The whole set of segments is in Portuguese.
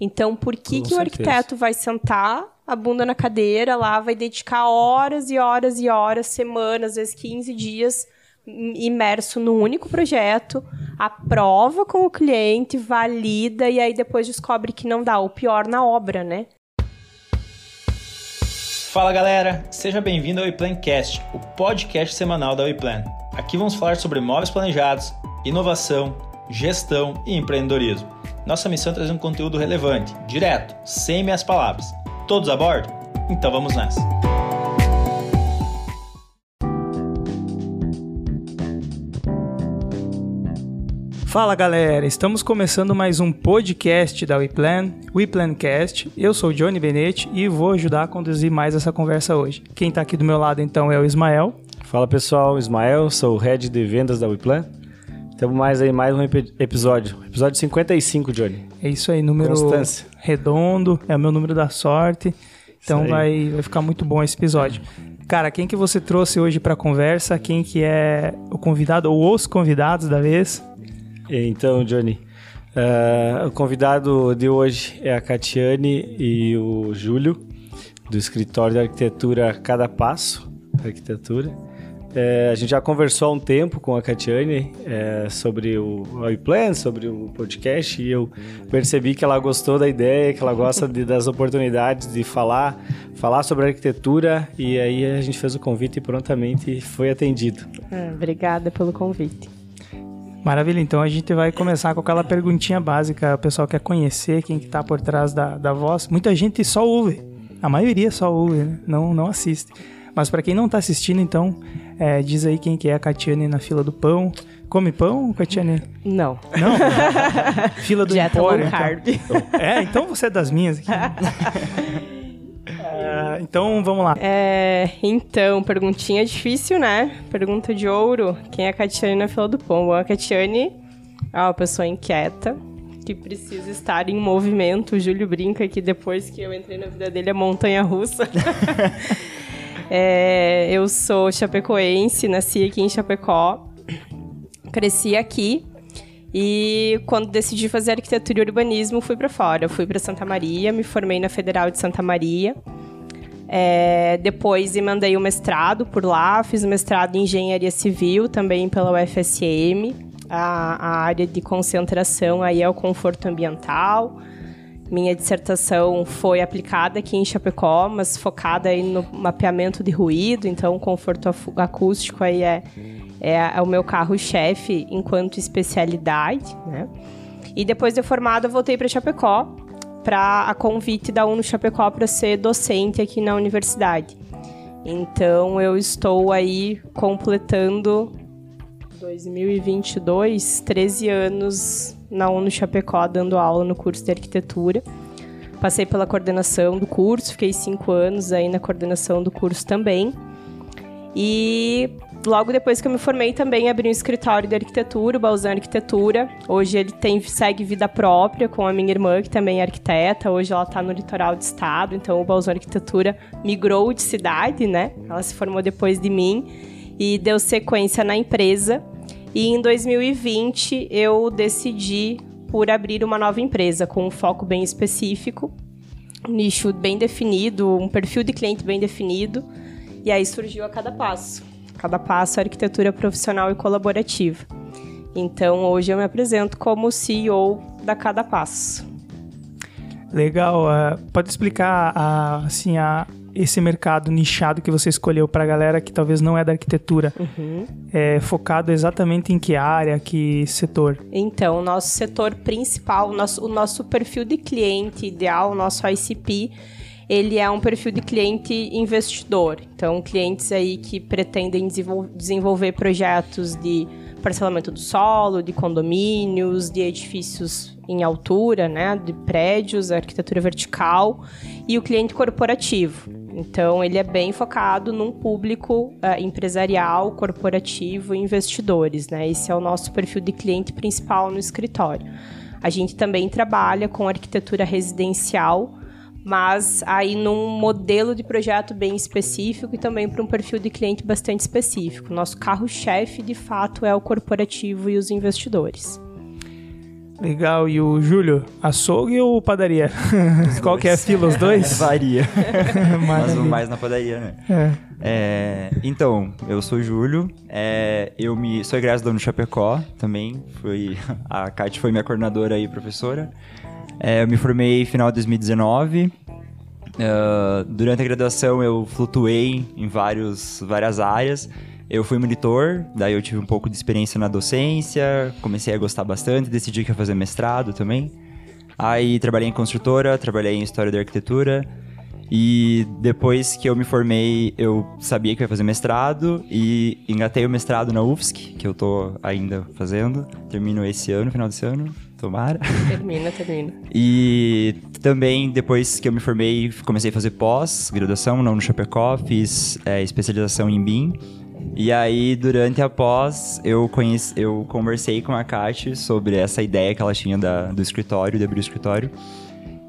Então, por que, Com que o arquiteto vai sentar a bunda na cadeira lá, vai dedicar horas e horas e horas, semanas, às vezes 15 dias im- imerso num único projeto, aprova com o cliente, valida e aí depois descobre que não dá, o pior na obra, né? Fala galera, seja bem-vindo ao WePlancast, o podcast semanal da WePlan. Aqui vamos falar sobre móveis planejados, inovação, gestão e empreendedorismo. Nossa missão é trazer um conteúdo relevante, direto, sem meias palavras. Todos a bordo? Então vamos nessa. Fala galera, estamos começando mais um podcast da WePlan, WePlancast. Eu sou o Johnny Benetti e vou ajudar a conduzir mais essa conversa hoje. Quem tá aqui do meu lado então é o Ismael. Fala pessoal, Ismael, sou o Head de Vendas da WePlan. Temos mais aí mais um epi- episódio, episódio 55, Johnny. É isso aí, número Constância. redondo, é o meu número da sorte. Então vai, vai ficar muito bom esse episódio. Cara, quem que você trouxe hoje pra conversa? Quem que é o convidado ou os convidados da vez? Então, Johnny, eh, o convidado de hoje é a Catiane e o Júlio, do escritório de arquitetura Cada Passo Arquitetura. Eh, a gente já conversou há um tempo com a Catiane eh, sobre o iPlan, sobre o podcast, e eu percebi que ela gostou da ideia, que ela gosta de- das oportunidades de falar, falar sobre arquitetura, e aí a gente fez o convite e prontamente foi atendido. Ah, obrigada pelo convite. Maravilha, então a gente vai começar com aquela perguntinha básica. O pessoal quer conhecer quem que tá por trás da, da voz. Muita gente só ouve. A maioria só ouve, né? não, não assiste. Mas para quem não tá assistindo, então, é, diz aí quem que é a Catiane na fila do pão. Come pão, Catiane? Não. Não? fila do Dieta Empório. então. É, então você é das minhas aqui. É, então, vamos lá. É, então, perguntinha difícil, né? Pergunta de ouro. Quem é a Catiane na fila do pão? Bom, a Catiane é uma pessoa inquieta, que precisa estar em movimento. O Júlio brinca que depois que eu entrei na vida dele é montanha russa. É, eu sou chapecoense, nasci aqui em Chapecó, cresci aqui. E quando decidi fazer arquitetura e urbanismo, fui para fora. Fui para Santa Maria, me formei na Federal de Santa Maria. É, depois emendei o mestrado por lá, fiz o mestrado em engenharia civil também pela UFSM. A, a área de concentração aí é o conforto ambiental. Minha dissertação foi aplicada aqui em Chapecó, mas focada aí no mapeamento de ruído, então conforto acústico aí é, é, é o meu carro-chefe enquanto especialidade, né? E depois de formada, voltei para Chapecó, para a convite da UNO Chapecó para ser docente aqui na universidade. Então eu estou aí completando 2022, 13 anos na UNO Chapecó dando aula no curso de arquitetura. Passei pela coordenação do curso, fiquei cinco anos aí na coordenação do curso também. E logo depois que eu me formei também abri um escritório de arquitetura, o Balzan Arquitetura. Hoje ele tem segue vida própria com a minha irmã, que também é arquiteta. Hoje ela está no litoral do estado, então o Balzan Arquitetura migrou de cidade, né? Ela se formou depois de mim e deu sequência na empresa. E em 2020 eu decidi por abrir uma nova empresa com um foco bem específico, um nicho bem definido, um perfil de cliente bem definido. E aí surgiu a cada passo. Cada passo é arquitetura profissional e colaborativa. Então hoje eu me apresento como CEO da Cada Passo. Legal. ah, pode explicar ah, assim, a, esse mercado nichado que você escolheu para a galera que talvez não é da arquitetura? É focado exatamente em que área, que setor? Então, o nosso setor principal, o nosso, o nosso perfil de cliente ideal, o nosso ICP, ele é um perfil de cliente investidor. Então, clientes aí que pretendem desenvol- desenvolver projetos de parcelamento do solo, de condomínios, de edifícios em altura, né, de prédios, arquitetura vertical e o cliente corporativo. Então, ele é bem focado num público eh, empresarial, corporativo e investidores, né? Esse é o nosso perfil de cliente principal no escritório. A gente também trabalha com arquitetura residencial, mas aí num modelo de projeto bem específico e também para um perfil de cliente bastante específico. Nosso carro-chefe, de fato, é o corporativo e os investidores. Legal. E o Júlio, açougue ou padaria? Qual que é a fila, os dois? Varia. Mas Maravilha. mais na padaria, né? É. É, então, eu sou o Júlio, é, eu me, sou egresso da Chapecó também, fui, a Kate foi minha coordenadora e professora. É, eu me formei final de 2019. É, durante a graduação eu flutuei em vários, várias áreas. Eu fui monitor, daí eu tive um pouco de experiência na docência, comecei a gostar bastante, decidi que ia fazer mestrado também. Aí trabalhei em construtora, trabalhei em história da arquitetura. E depois que eu me formei, eu sabia que ia fazer mestrado e engatei o mestrado na UFSC, que eu tô ainda fazendo. Termino esse ano, final desse ano, tomara. Termina, termina. E também, depois que eu me formei, comecei a fazer pós-graduação na Chapecó, fiz é, especialização em BIM. E aí, durante a pós, eu, conheci, eu conversei com a Kate sobre essa ideia que ela tinha da, do escritório, de abrir o escritório.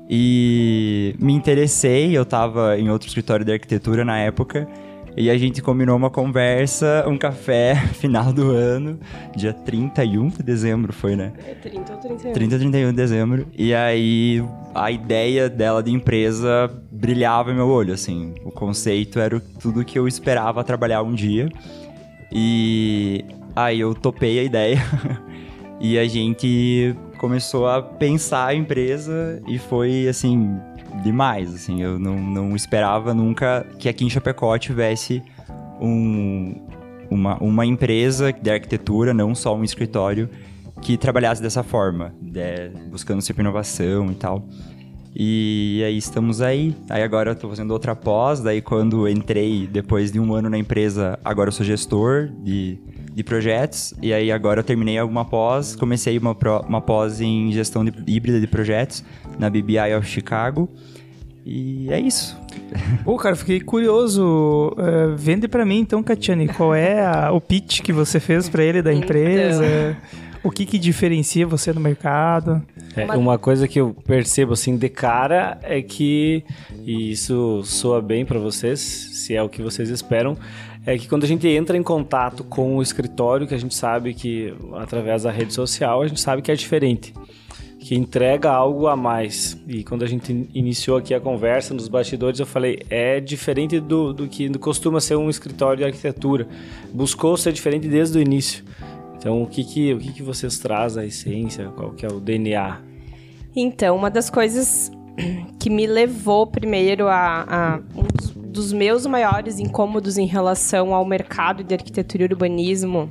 E me interessei, eu estava em outro escritório de arquitetura na época, e a gente combinou uma conversa, um café, final do ano, dia 31 de dezembro foi, né? É 30 ou 31. 30 e 31 de dezembro. E aí a ideia dela de empresa brilhava em meu olho, assim. O conceito era tudo que eu esperava trabalhar um dia. E aí eu topei a ideia. e a gente começou a pensar a empresa e foi assim demais, assim. Eu não, não esperava nunca que aqui em Chapecó tivesse um, uma, uma empresa de arquitetura, não só um escritório, que trabalhasse dessa forma, de- buscando sempre inovação e tal. E aí estamos aí. Aí agora eu tô fazendo outra pós, daí quando entrei depois de um ano na empresa, agora eu sou gestor de, de projetos. E aí agora eu terminei alguma pós, comecei uma, uma pós em gestão de- híbrida de projetos na BBI of Chicago. E é isso. Pô, cara, fiquei curioso. É, vende pra mim, então, Catiane, qual é a- o pitch que você fez pra ele da Então. empresa? O que que diferencia você no mercado? É, Uma- uma coisa que eu percebo assim de cara é que, e isso soa bem pra vocês, se é o que vocês esperam, é que quando a gente entra em contato com o escritório, que a gente sabe que através da rede social, a gente sabe que é diferente, que entrega algo a mais. E quando a gente in- iniciou aqui a conversa nos bastidores, eu falei, é diferente do, do que costuma ser um escritório de arquitetura. Buscou ser diferente desde o início. Então, o que que, o que que vocês trazem, a essência, qual que é o DNA Então, uma das coisas que me levou primeiro a, a um dos, dos meus maiores incômodos em relação ao mercado de arquitetura e urbanismo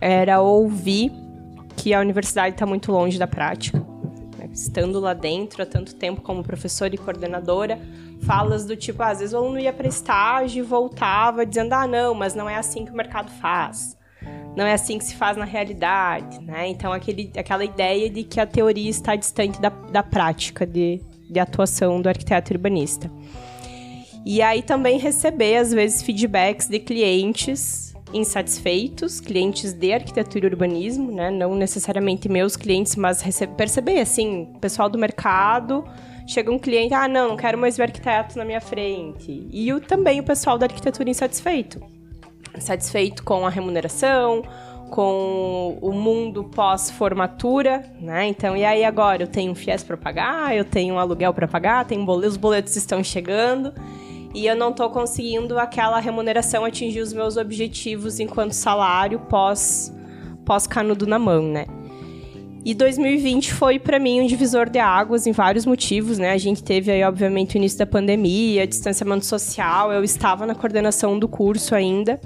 era ouvir que a universidade está muito longe da prática. Estando lá dentro há tanto tempo como professora e coordenadora, falas do tipo, ah, às vezes o aluno ia para estágio e voltava dizendo, ah, não, mas não é assim que o mercado faz não é assim que se faz na realidade, né? Então, aquele, aquela ideia de que a teoria está distante da, da prática de, de atuação do arquiteto urbanista. E aí também receber, às vezes, feedbacks de clientes insatisfeitos, clientes de arquitetura e urbanismo, né? Não necessariamente meus clientes, mas perceber, assim, pessoal do mercado, chega um cliente, ah, não, não quero mais ver arquiteto na minha frente. E o, também o pessoal da arquitetura insatisfeito satisfeito com a remuneração, com o mundo pós-formatura, né? Então, e aí agora eu tenho um FIES para pagar, eu tenho um aluguel para pagar, tenho um boleto, os boletos estão chegando e eu não estou conseguindo aquela remuneração atingir os meus objetivos enquanto salário pós pós canudo na mão, né? E 2020 foi para mim um divisor de águas em vários motivos, né? A gente teve aí, obviamente, o início da pandemia, distanciamento social, eu estava na coordenação do curso ainda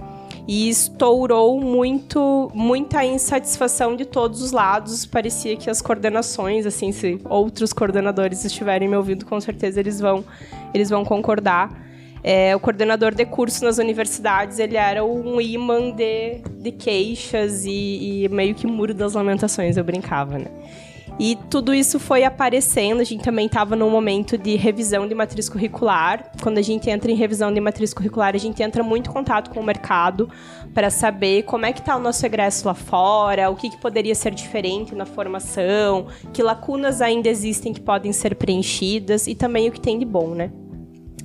e estourou muito muita insatisfação de todos os lados. Parecia que as coordenações, assim, se outros coordenadores estiverem me ouvindo, com certeza eles vão eles vão concordar. É, o coordenador de curso nas universidades, ele era um imã de, de queixas e, e meio que muro das lamentações, eu brincava, né? E tudo isso foi aparecendo, a gente também estava num momento de revisão de matriz curricular. Quando a gente entra em revisão de matriz curricular, a gente entra muito em contato com o mercado para saber como é que está o nosso egresso lá fora, o que, que poderia ser diferente na formação, que lacunas ainda existem que podem ser preenchidas e também o que tem de bom, né?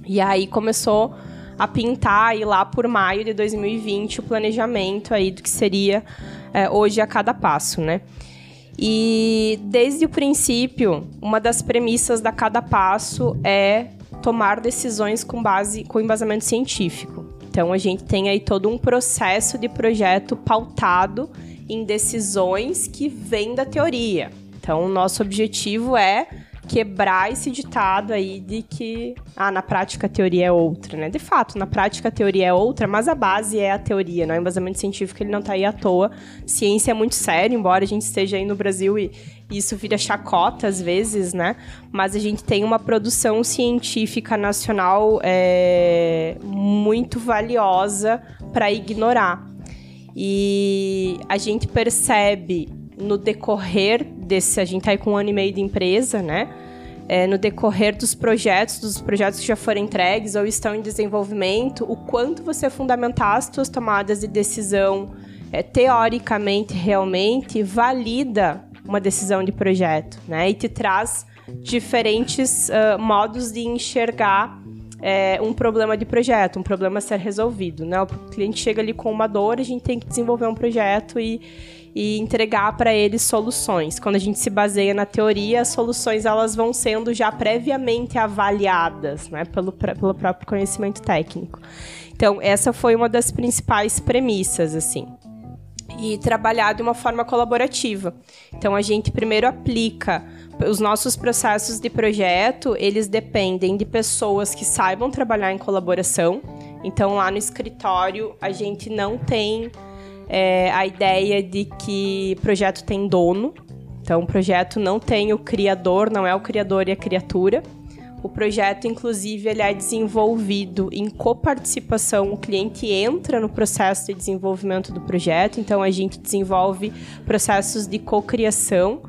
E aí começou a pintar, e lá por maio de 2020, o planejamento aí do que seria é, hoje a cada passo, né? E desde o princípio, uma das premissas da cada passo é tomar decisões com base com embasamento científico. Então a gente tem aí todo um processo de projeto pautado em decisões que vêm da teoria. Então o nosso objetivo é quebrar esse ditado aí de que ah, na prática a teoria é outra, né? De fato, na prática a teoria é outra, mas a base é a teoria, né? O embasamento científico ele não está aí à toa. Ciência é muito sério, embora a gente esteja aí no Brasil e isso vira chacota às vezes, né? Mas a gente tem uma produção científica nacional é, muito valiosa para ignorar. E a gente percebe no decorrer desse. A gente tá aí com um ano e meio de empresa, né? É, no decorrer dos projetos, dos projetos que já foram entregues ou estão em desenvolvimento, o quanto você fundamentar as suas tomadas de decisão é, teoricamente, realmente, valida uma decisão de projeto, né? E te traz diferentes uh, modos de enxergar é, um problema de projeto, um problema a ser resolvido, né? O cliente chega ali com uma dor, a gente tem que desenvolver um projeto e e entregar para eles soluções. Quando a gente se baseia na teoria, as soluções elas vão sendo já previamente avaliadas, né, pelo, pelo próprio conhecimento técnico. Então, essa foi uma das principais premissas, assim. E trabalhar de uma forma colaborativa. Então, a gente primeiro aplica os nossos processos de projeto, eles dependem de pessoas que saibam trabalhar em colaboração. Então, lá no escritório, a gente não tem é, a ideia de que projeto tem dono. Então, o projeto não tem o criador, não é o criador e a criatura. O projeto, inclusive, ele é desenvolvido em coparticipação. O cliente entra no processo de desenvolvimento do projeto, então a gente desenvolve processos de cocriação.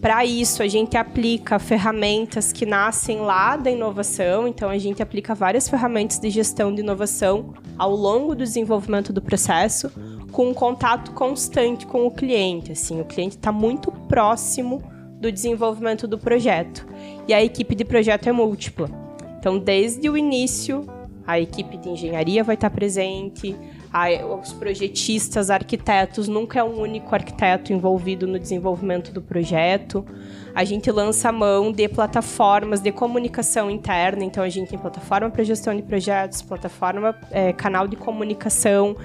Para isso, a gente aplica ferramentas que nascem lá da inovação, então a gente aplica várias ferramentas de gestão de inovação ao longo do desenvolvimento do processo com um contato constante com o cliente. Assim, o cliente está muito próximo do desenvolvimento do projeto. E a equipe de projeto é múltipla. Então, desde o início, a equipe de engenharia vai estar presente, os projetistas, arquitetos, nunca é um único arquiteto envolvido no desenvolvimento do projeto. A gente lança a mão de plataformas de comunicação interna, então a gente tem plataforma para gestão de projetos, plataforma, é, canal de comunicação,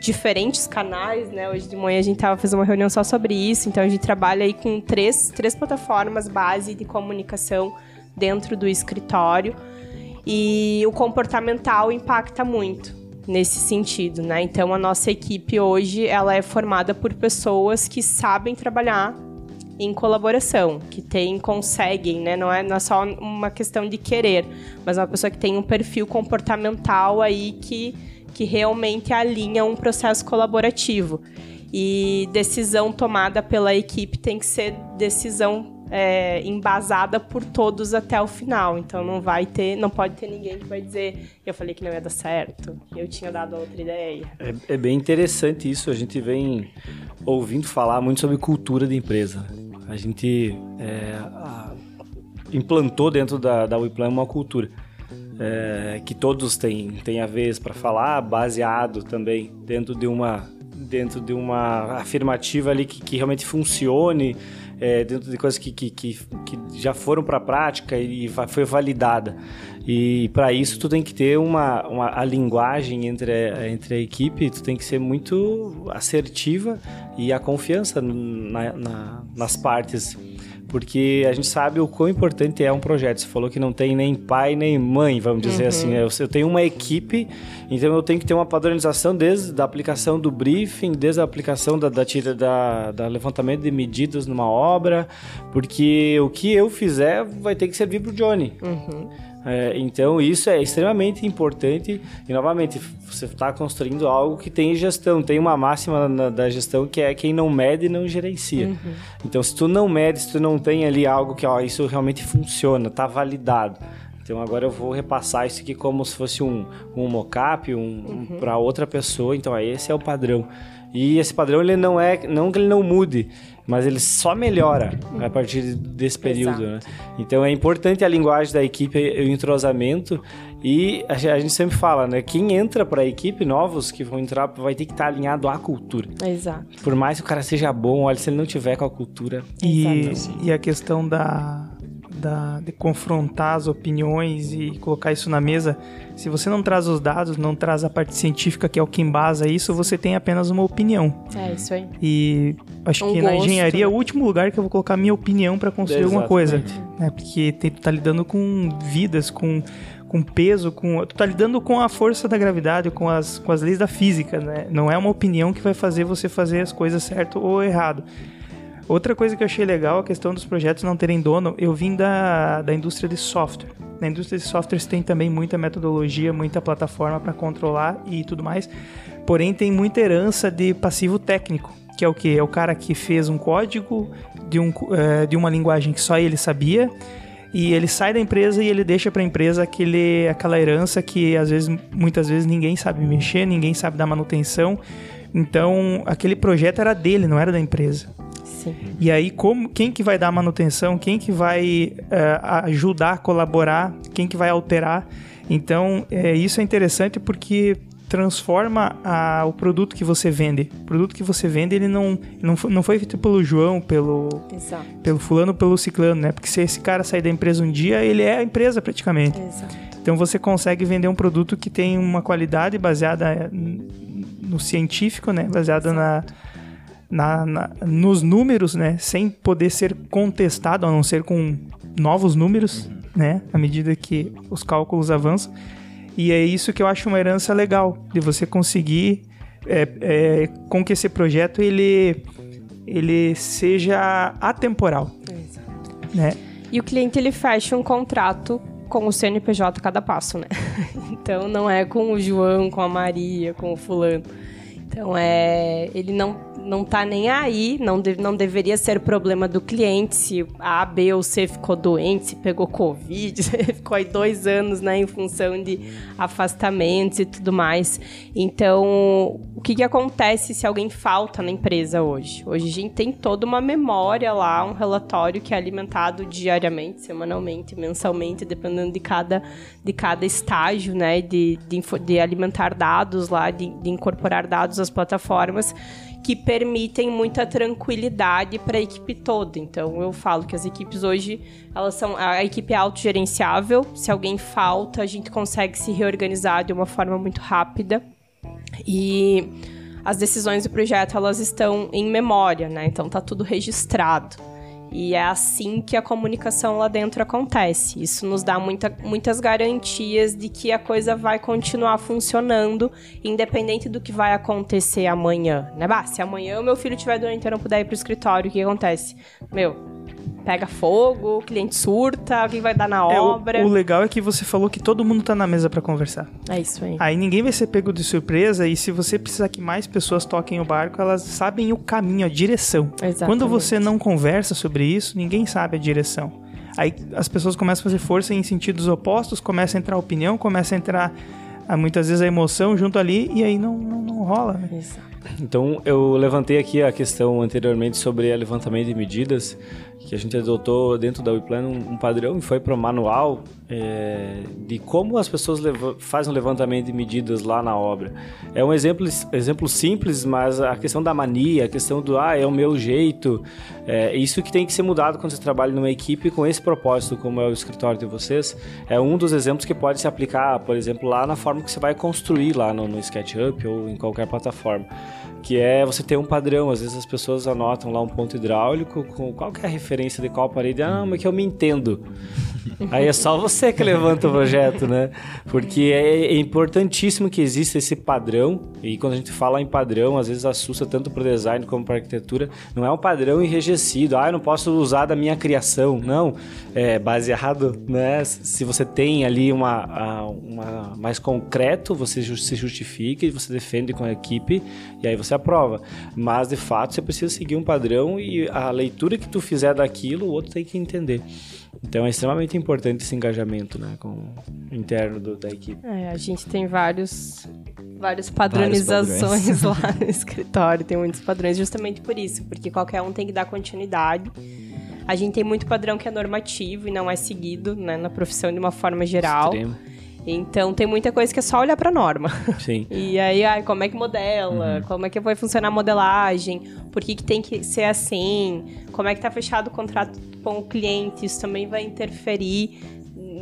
diferentes canais, né? Hoje de manhã a gente tava fazendo uma reunião só sobre isso, então a gente trabalha aí com três, três plataformas base de comunicação dentro do escritório e o comportamental impacta muito nesse sentido, né? Então a nossa equipe hoje ela é formada por pessoas que sabem trabalhar em colaboração, que tem, conseguem, né? Não é, não é só uma questão de querer, mas é uma pessoa que tem um perfil comportamental aí que que realmente alinha um processo colaborativo. E decisão tomada pela equipe tem que ser decisão é, embasada por todos até o final. Então não vai ter, não pode ter ninguém que vai dizer eu falei que não ia dar certo, eu tinha dado outra ideia. É, é bem interessante isso. A gente vem ouvindo falar muito sobre cultura de empresa. A gente é, a, implantou dentro da, da WePlan uma cultura é, que todos têm, têm a vez para falar, baseado também dentro de uma dentro de uma afirmativa ali que, que realmente funcione, é, dentro de coisas que, que, que, que já foram para a prática e foi validada. E para isso tu tem que ter uma, uma a linguagem entre a, entre a equipe, tu tem que ser muito assertiva e a confiança na, na, nas partes porque a gente sabe o quão importante é um projeto. Você falou que não tem nem pai nem mãe, vamos dizer uhum. assim. Né? Eu, tenho uma equipe, então eu tenho que ter uma padronização desde a aplicação do briefing, desde a aplicação da, da, da, da levantamento de medidas numa obra, porque o que eu fizer vai ter que servir para o Johnny. Uhum. É, então isso é extremamente importante e novamente você está construindo algo que tem gestão, tem uma máxima na, da gestão que é quem não mede não gerencia. Uhum. Então se tu não mede, se tu não tem ali algo que ó, isso realmente funciona, está validado. Então agora eu vou repassar isso aqui como se fosse um, um mockup um, uhum. um, para outra pessoa. Então esse é o padrão. E esse padrão ele não é não que ele não mude, mas ele só melhora a partir desse período, né? Então é importante a linguagem da equipe, o entrosamento e a gente sempre fala, né? Quem entra para a equipe, novos que vão entrar, vai ter que estar alinhado à cultura. Exato. Por mais que o cara seja bom, olha, se ele não tiver com a cultura. E, e a questão da, da, de confrontar as opiniões e colocar isso na mesa, se você não traz os dados, não traz a parte científica que é o que embasa isso, você tem apenas uma opinião. É isso aí. E acho Um que na gosto, engenharia é o último lugar que eu vou colocar a minha opinião para construir alguma coisa. Né? Porque tem, tu tá lidando com vidas, com, com peso, com. Tu tá lidando com a força da gravidade, com as, com as leis da física, né? Não é uma opinião que vai fazer você fazer as coisas certo ou errado. Outra coisa que eu achei legal, a questão dos projetos não terem dono, eu vim da, da indústria de software. Na indústria de softwares tem também muita metodologia, muita plataforma para controlar e tudo mais. Porém, tem muita herança de passivo técnico, que é o que? É o cara que fez um código de, um, eh, de uma linguagem que só ele sabia e ele sai da empresa e ele deixa para a empresa aquele, aquela herança que às vezes, muitas vezes ninguém sabe mexer, ninguém sabe dar manutenção. Então, aquele projeto era dele, não era da empresa. Sim. E aí, como, quem que vai dar manutenção? Quem que vai eh, ajudar, colaborar? Quem que vai alterar? Então, eh, isso é interessante porque transforma a- o produto que você vende. O produto que você vende, ele não, não, foi, não foi feito pelo João, pelo, Exato. pelo fulano, pelo ciclano, né? Porque se esse cara sair da empresa um dia, ele é a empresa praticamente. Exato. Então você consegue vender um produto que tem uma qualidade baseada n- no científico, né? Baseada na, na, na- nos números, né? Sem poder ser contestado, a não ser com novos números, né? À medida que os cálculos avançam. E é isso que eu acho uma herança legal, de você conseguir é, é, com que esse projeto ele, ele seja atemporal, Exato. né? E o cliente ele fecha um contrato com o CNPJ a cada passo, né? Então não é com o João, com a Maria, com o fulano. Então é, ele não não tá nem aí, não, de- não deveria ser problema do cliente se A, B ou C ficou doente, se pegou Covid, ficou aí dois anos, né, em função de afastamentos e tudo mais. Então, o que, que acontece se alguém falta na empresa hoje? Hoje a gente tem toda uma memória lá, um relatório que é alimentado diariamente, semanalmente, mensalmente, dependendo de cada, de cada estágio, né? De, de, de alimentar dados lá, de, de incorporar dados às plataformas que permitem muita tranquilidade para a equipe toda. Então eu falo que as equipes hoje, elas são a equipe é autogerenciável. Se alguém falta, a gente consegue se reorganizar de uma forma muito rápida. E as decisões do projeto elas estão em memória, né? Então tá tudo registrado. E é assim que a comunicação lá dentro acontece. Isso nos dá muita, muitas garantias de que a coisa vai continuar funcionando, independente do que vai acontecer amanhã. Né? Bah, se amanhã o meu filho estiver doente e não puder ir pro escritório, o que acontece? Meu, pega fogo, o cliente surta, alguém vai dar na É, o- obra. o, legal é que você falou que todo mundo tá na mesa para conversar. É isso aí. Aí ninguém vai ser pego de surpresa e se você precisar que mais pessoas toquem o barco, elas sabem o caminho, a direção. Exatamente. Quando você não conversa sobre isso, ninguém sabe a direção. Aí as pessoas começam a fazer força em sentidos opostos, começa a entrar a opinião, começa a entrar ah, muitas vezes a emoção junto ali e aí não, não, não rola. Né? Exato. Então, eu levantei aqui a questão anteriormente sobre a levantamento de medidas, que a gente adotou dentro da WePlan um, um padrão e foi para o manual é, de como as pessoas leva- fazem o levantamento de medidas lá na obra. É um exemplo, exemplo simples, mas a questão da mania, a questão do, ah, é o meu jeito, é isso que tem que ser mudado quando você trabalha numa equipe com esse propósito, como é o escritório de vocês, é um dos exemplos que pode se aplicar, por exemplo, lá na forma que você vai construir lá no, no SketchUp ou em qualquer plataforma que é você ter um padrão. Às vezes as pessoas anotam lá um ponto hidráulico com qual que é a referência de qual parede. Ah, mas que eu me entendo. Aí é só você que levanta o projeto, né? Porque é, é importantíssimo que exista esse padrão. E quando a gente fala em padrão, às vezes assusta tanto para o design como para a arquitetura. Não é um padrão enrijecido. Ah, eu não posso usar da minha criação. Não. É baseado, né? Se você tem ali uma, uma mais concreto, você se justifica e você defende com a equipe e aí você aprova. Mas de fato você precisa seguir um padrão e a leitura que tu fizer daquilo, o outro tem que entender. Então é extremamente importante esse engajamento, né, com o interno do- da equipe. É, a gente tem vários várias padronizações lá no escritório, tem muitos padrões justamente por isso, porque qualquer um tem que dar continuidade. A gente tem muito padrão que é normativo e não é seguido né, na profissão de uma forma geral. Extremo. Então tem muita coisa que é só olhar pra norma. Sim. E aí, ai, como é que modela? Como é que vai funcionar a modelagem? Por que, que tem que ser assim? Como é que tá fechado o contrato com o cliente? Isso também vai interferir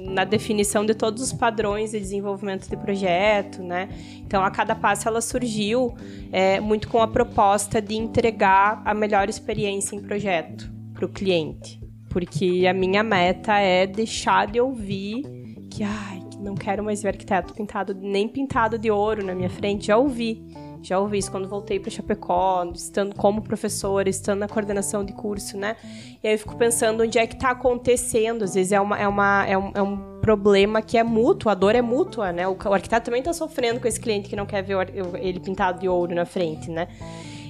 na definição de todos os padrões de desenvolvimento de projeto, né? Então, a cada passo ela surgiu é, muito com a proposta de entregar a melhor experiência em projeto para o cliente, porque a minha meta é deixar de ouvir que, ai, que não quero mais ver arquiteto pintado nem pintado de ouro na minha frente. Já ouvi, já ouvi isso quando voltei para Chapecó, estando como professora, estando na coordenação de curso, né? E aí eu fico pensando onde é que está acontecendo. Às vezes é, uma, é, uma, é, um, é um problema que é mútuo, a dor é mútua, né? O, o arquiteto também está sofrendo com esse cliente que não quer ver o, ele pintado de ouro na frente, né?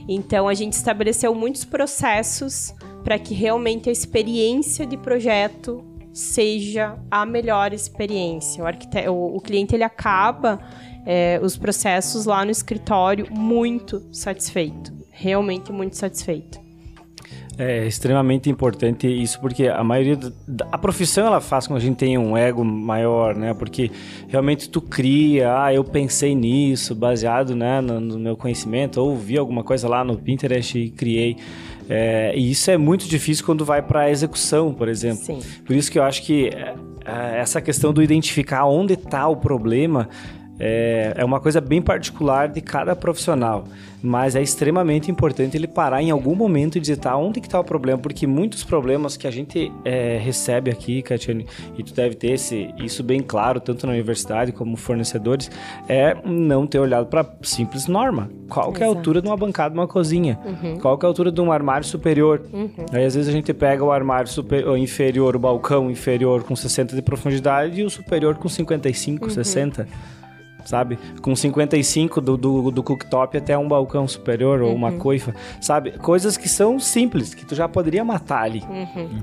Então a gente estabeleceu muitos processos para que realmente a experiência de projeto seja a melhor experiência. O, o, o cliente ele acaba é, os processos lá no escritório muito satisfeito, realmente muito satisfeito. É extremamente importante isso, porque a maioria da a profissão ela faz com que a gente tenha um ego maior, né? Porque realmente tu cria, ah, eu pensei nisso, baseado né, no, no meu conhecimento, ou vi alguma coisa lá no Pinterest e criei. É, e isso é muito difícil quando vai para a execução, por exemplo. Sim. Por isso que eu acho que é, essa questão do identificar onde está o problema é, é uma coisa bem particular de cada profissional, mas é extremamente importante ele parar em algum momento e dizer, tá, onde que está o problema? Porque muitos problemas que a gente é, recebe aqui, Catiane, e tu deve ter esse, isso bem claro, tanto na universidade como fornecedores, é não ter olhado para simples norma. Qual que é a Exato. altura de uma bancada de uma cozinha? Qual que é a altura de um armário superior? Aí às vezes a gente pega o armário inferior, o balcão inferior com 60 de profundidade e o superior com 55, 60 sabe? Com 55 do, do, do cooktop até um balcão superior ou uma coifa, sabe? Coisas que são simples, que tu já poderia matar ali.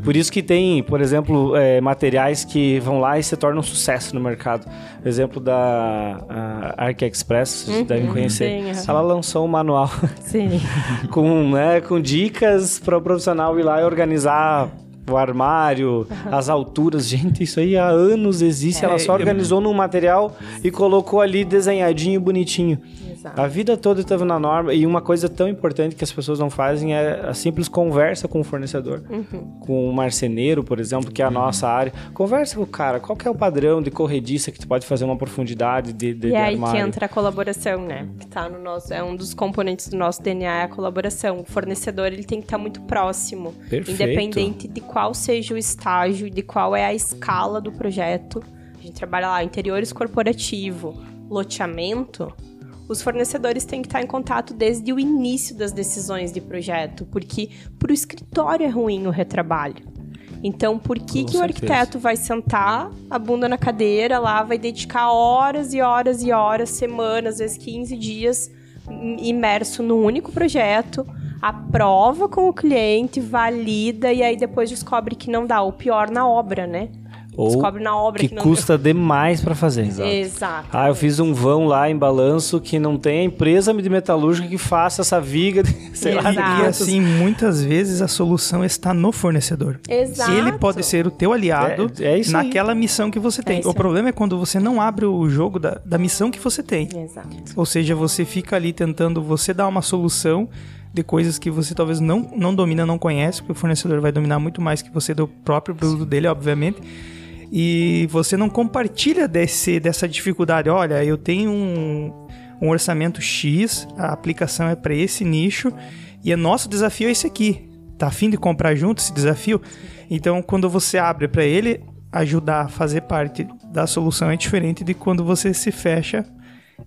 Por isso que tem, por exemplo, é, materiais que vão lá e se tornam um sucesso no mercado. Exemplo da a Arc Express, vocês devem conhecer. sim. Ela lançou um manual Sim. com, né, com dicas para o profissional ir lá e organizar o armário, as alturas. Gente, isso aí há anos existe. Ela só organizou num material e colocou ali desenhadinho, bonitinho. A vida toda estava na norma. E uma coisa tão importante que as pessoas não fazem é a simples conversa com o fornecedor. Com o marceneiro, por exemplo, que é a nossa área. Conversa com o cara. Qual é o padrão de corrediça que tu pode fazer uma profundidade de, de, E de aí armário? que entra a colaboração, né? Que tá no nosso, é um dos componentes do nosso DNA é a colaboração. O fornecedor ele tem que estar muito próximo, Perfeito. independente de qual seja o estágio, de qual é a escala do projeto. A gente trabalha lá interiores corporativo, loteamento. Os fornecedores têm que estar em contato desde o início das decisões de projeto, porque para o escritório é ruim o retrabalho. Então, por que, Com que o arquiteto vai sentar a bunda na cadeira lá, vai dedicar horas e horas e horas, semanas, às vezes 15 dias im- imerso num único projeto, aprova com o cliente, valida e aí depois descobre que não dá. O pior na obra, né? Ou descobre na obra que, que não custa demais para fazer. Exato. Ah, eu fiz um vão lá em balanço que não tem a empresa de metalúrgica que faça essa viga, de, sei lá, Exato. E 500. assim, muitas vezes a solução está no fornecedor. Exato. Ele pode ser o teu aliado É- é isso aí. naquela missão que você tem. isso o problema é quando você não abre o jogo da, da missão que você tem. Exato. Ou seja, você fica ali tentando você dar uma solução de coisas que você talvez não, não domina, não conhece, porque o fornecedor vai dominar muito mais que você do próprio produto dele, obviamente. E você não compartilha desse, dessa dificuldade. Olha, eu tenho um, um orçamento X, a aplicação é para esse nicho, e o nosso desafio é esse aqui. Tá afim de comprar junto esse desafio? Então, quando você abre para ele ajudar a fazer parte da solução, é diferente de quando você se fecha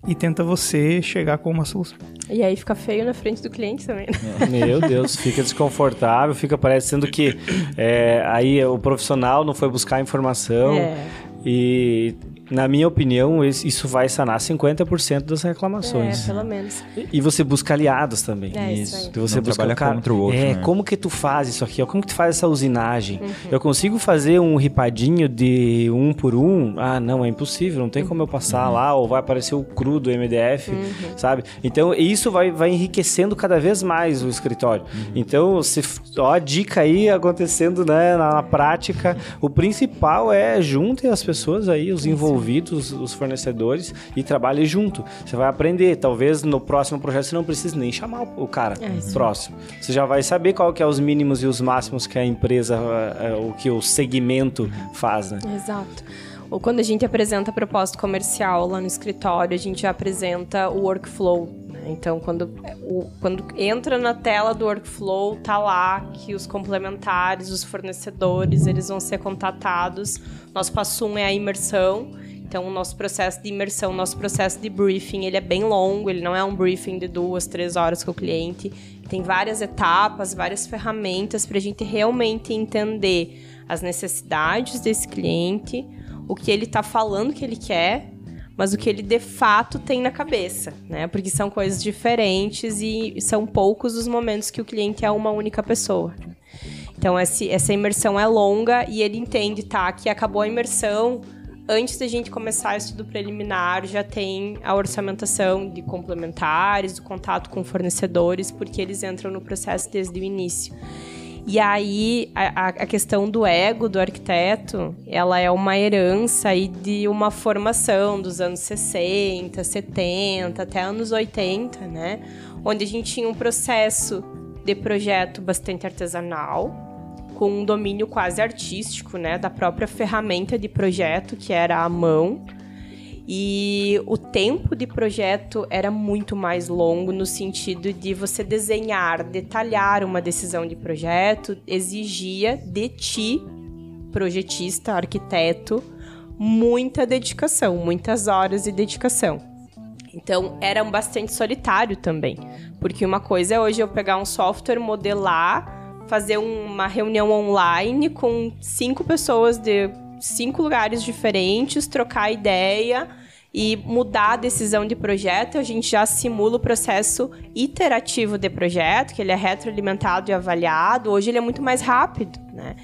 e tenta você chegar com uma solução. E aí fica feio na frente do cliente também. né? Meu Deus, fica desconfortável, fica parecendo que é, aí o profissional não foi buscar informação. É. E na minha opinião, isso vai sanar 50% das reclamações. É, pelo menos. E você busca aliados também. É isso aí. Então você Não busca trabalha contra o outro, É, né? como que tu faz isso aqui? Como que tu faz essa usinagem? Uhum. Eu consigo fazer um ripadinho de um por um? Ah, não, é impossível. Não tem como eu passar Uhum. lá ou vai aparecer o cru do MDF, Uhum. sabe? Então isso vai, vai enriquecendo cada vez mais o escritório. Uhum. Então, se, ó, a dica aí acontecendo né, na, na prática. O principal é junte as pessoas aí, os envolvidos, os fornecedores e trabalhe junto. Você vai aprender. Talvez no próximo projeto você não precise nem chamar o cara É próximo. Você já vai saber qual que é os mínimos e os máximos que a empresa, eh, eh, o que o segmento faz, né? Exato. Ou quando a gente apresenta proposta comercial lá no escritório, a gente já apresenta o workflow. né? Então, quando, o, quando entra na tela do workflow, tá lá que os complementares, os fornecedores, eles vão ser contatados. Nosso passo um é a imersão. Então, o nosso processo de imersão, nosso processo de briefing, ele é bem longo, ele não é um briefing de duas, três horas com o cliente. Tem várias etapas, várias ferramentas para a gente realmente entender as necessidades desse cliente, o que ele está falando que ele quer, mas o que ele de fato tem na cabeça, né? Porque são coisas diferentes e são poucos os momentos que o cliente é uma única pessoa. Então, essa imersão é longa e ele entende, tá, que acabou a imersão, antes da gente começar o estudo preliminar, já tem a orçamentação de complementares, o contato com fornecedores, porque eles entram no processo desde o início. E aí, a, a- questão do ego do arquiteto, ela é uma herança aí de uma formação dos anos 60, 70, até anos 80, né? Onde a gente tinha um processo de projeto bastante artesanal, com um domínio quase artístico, né, da própria ferramenta de projeto, que era a mão. E o tempo de projeto era muito mais longo no sentido de você desenhar, detalhar uma decisão de projeto, exigia de ti, projetista, arquiteto, muita dedicação, muitas horas de dedicação. Então, era um bastante solitário também. Porque uma coisa é hoje eu pegar um software, modelar, fazer uma reunião online com cinco pessoas de cinco lugares diferentes, trocar ideia e mudar a decisão de projeto. A gente já simula o processo iterativo de projeto, que ele é retroalimentado e avaliado. Hoje ele é muito mais rápido, né?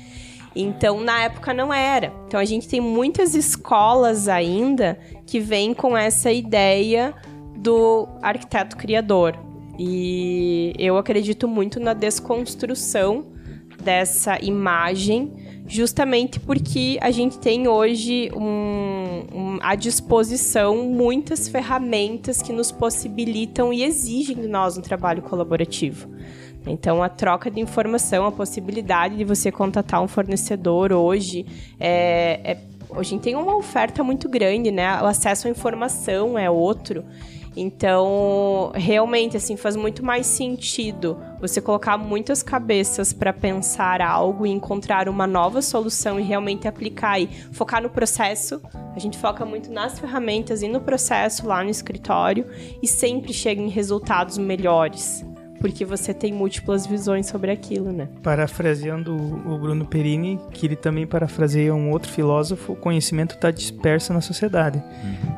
Então, na época não era. Então, a gente tem muitas escolas ainda que vêm com essa ideia do arquiteto criador. E eu acredito muito na desconstrução dessa imagem, justamente porque a gente tem hoje um- um- à disposição muitas ferramentas que nos possibilitam e exigem de nós um trabalho colaborativo. Então, a troca de informação, a possibilidade de você contatar um fornecedor hoje é, é- hoje tem uma oferta muito grande, né? O acesso à informação é outro. Então, realmente, assim, faz muito mais sentido você colocar muitas cabeças para pensar algo e encontrar uma nova solução e realmente aplicar e focar no processo. A gente foca muito nas ferramentas e no processo lá no escritório e sempre chega em resultados melhores. Porque você tem múltiplas visões sobre aquilo, né? Parafraseando o Bruno Perini, que ele também parafraseia um outro filósofo, o conhecimento está disperso na sociedade.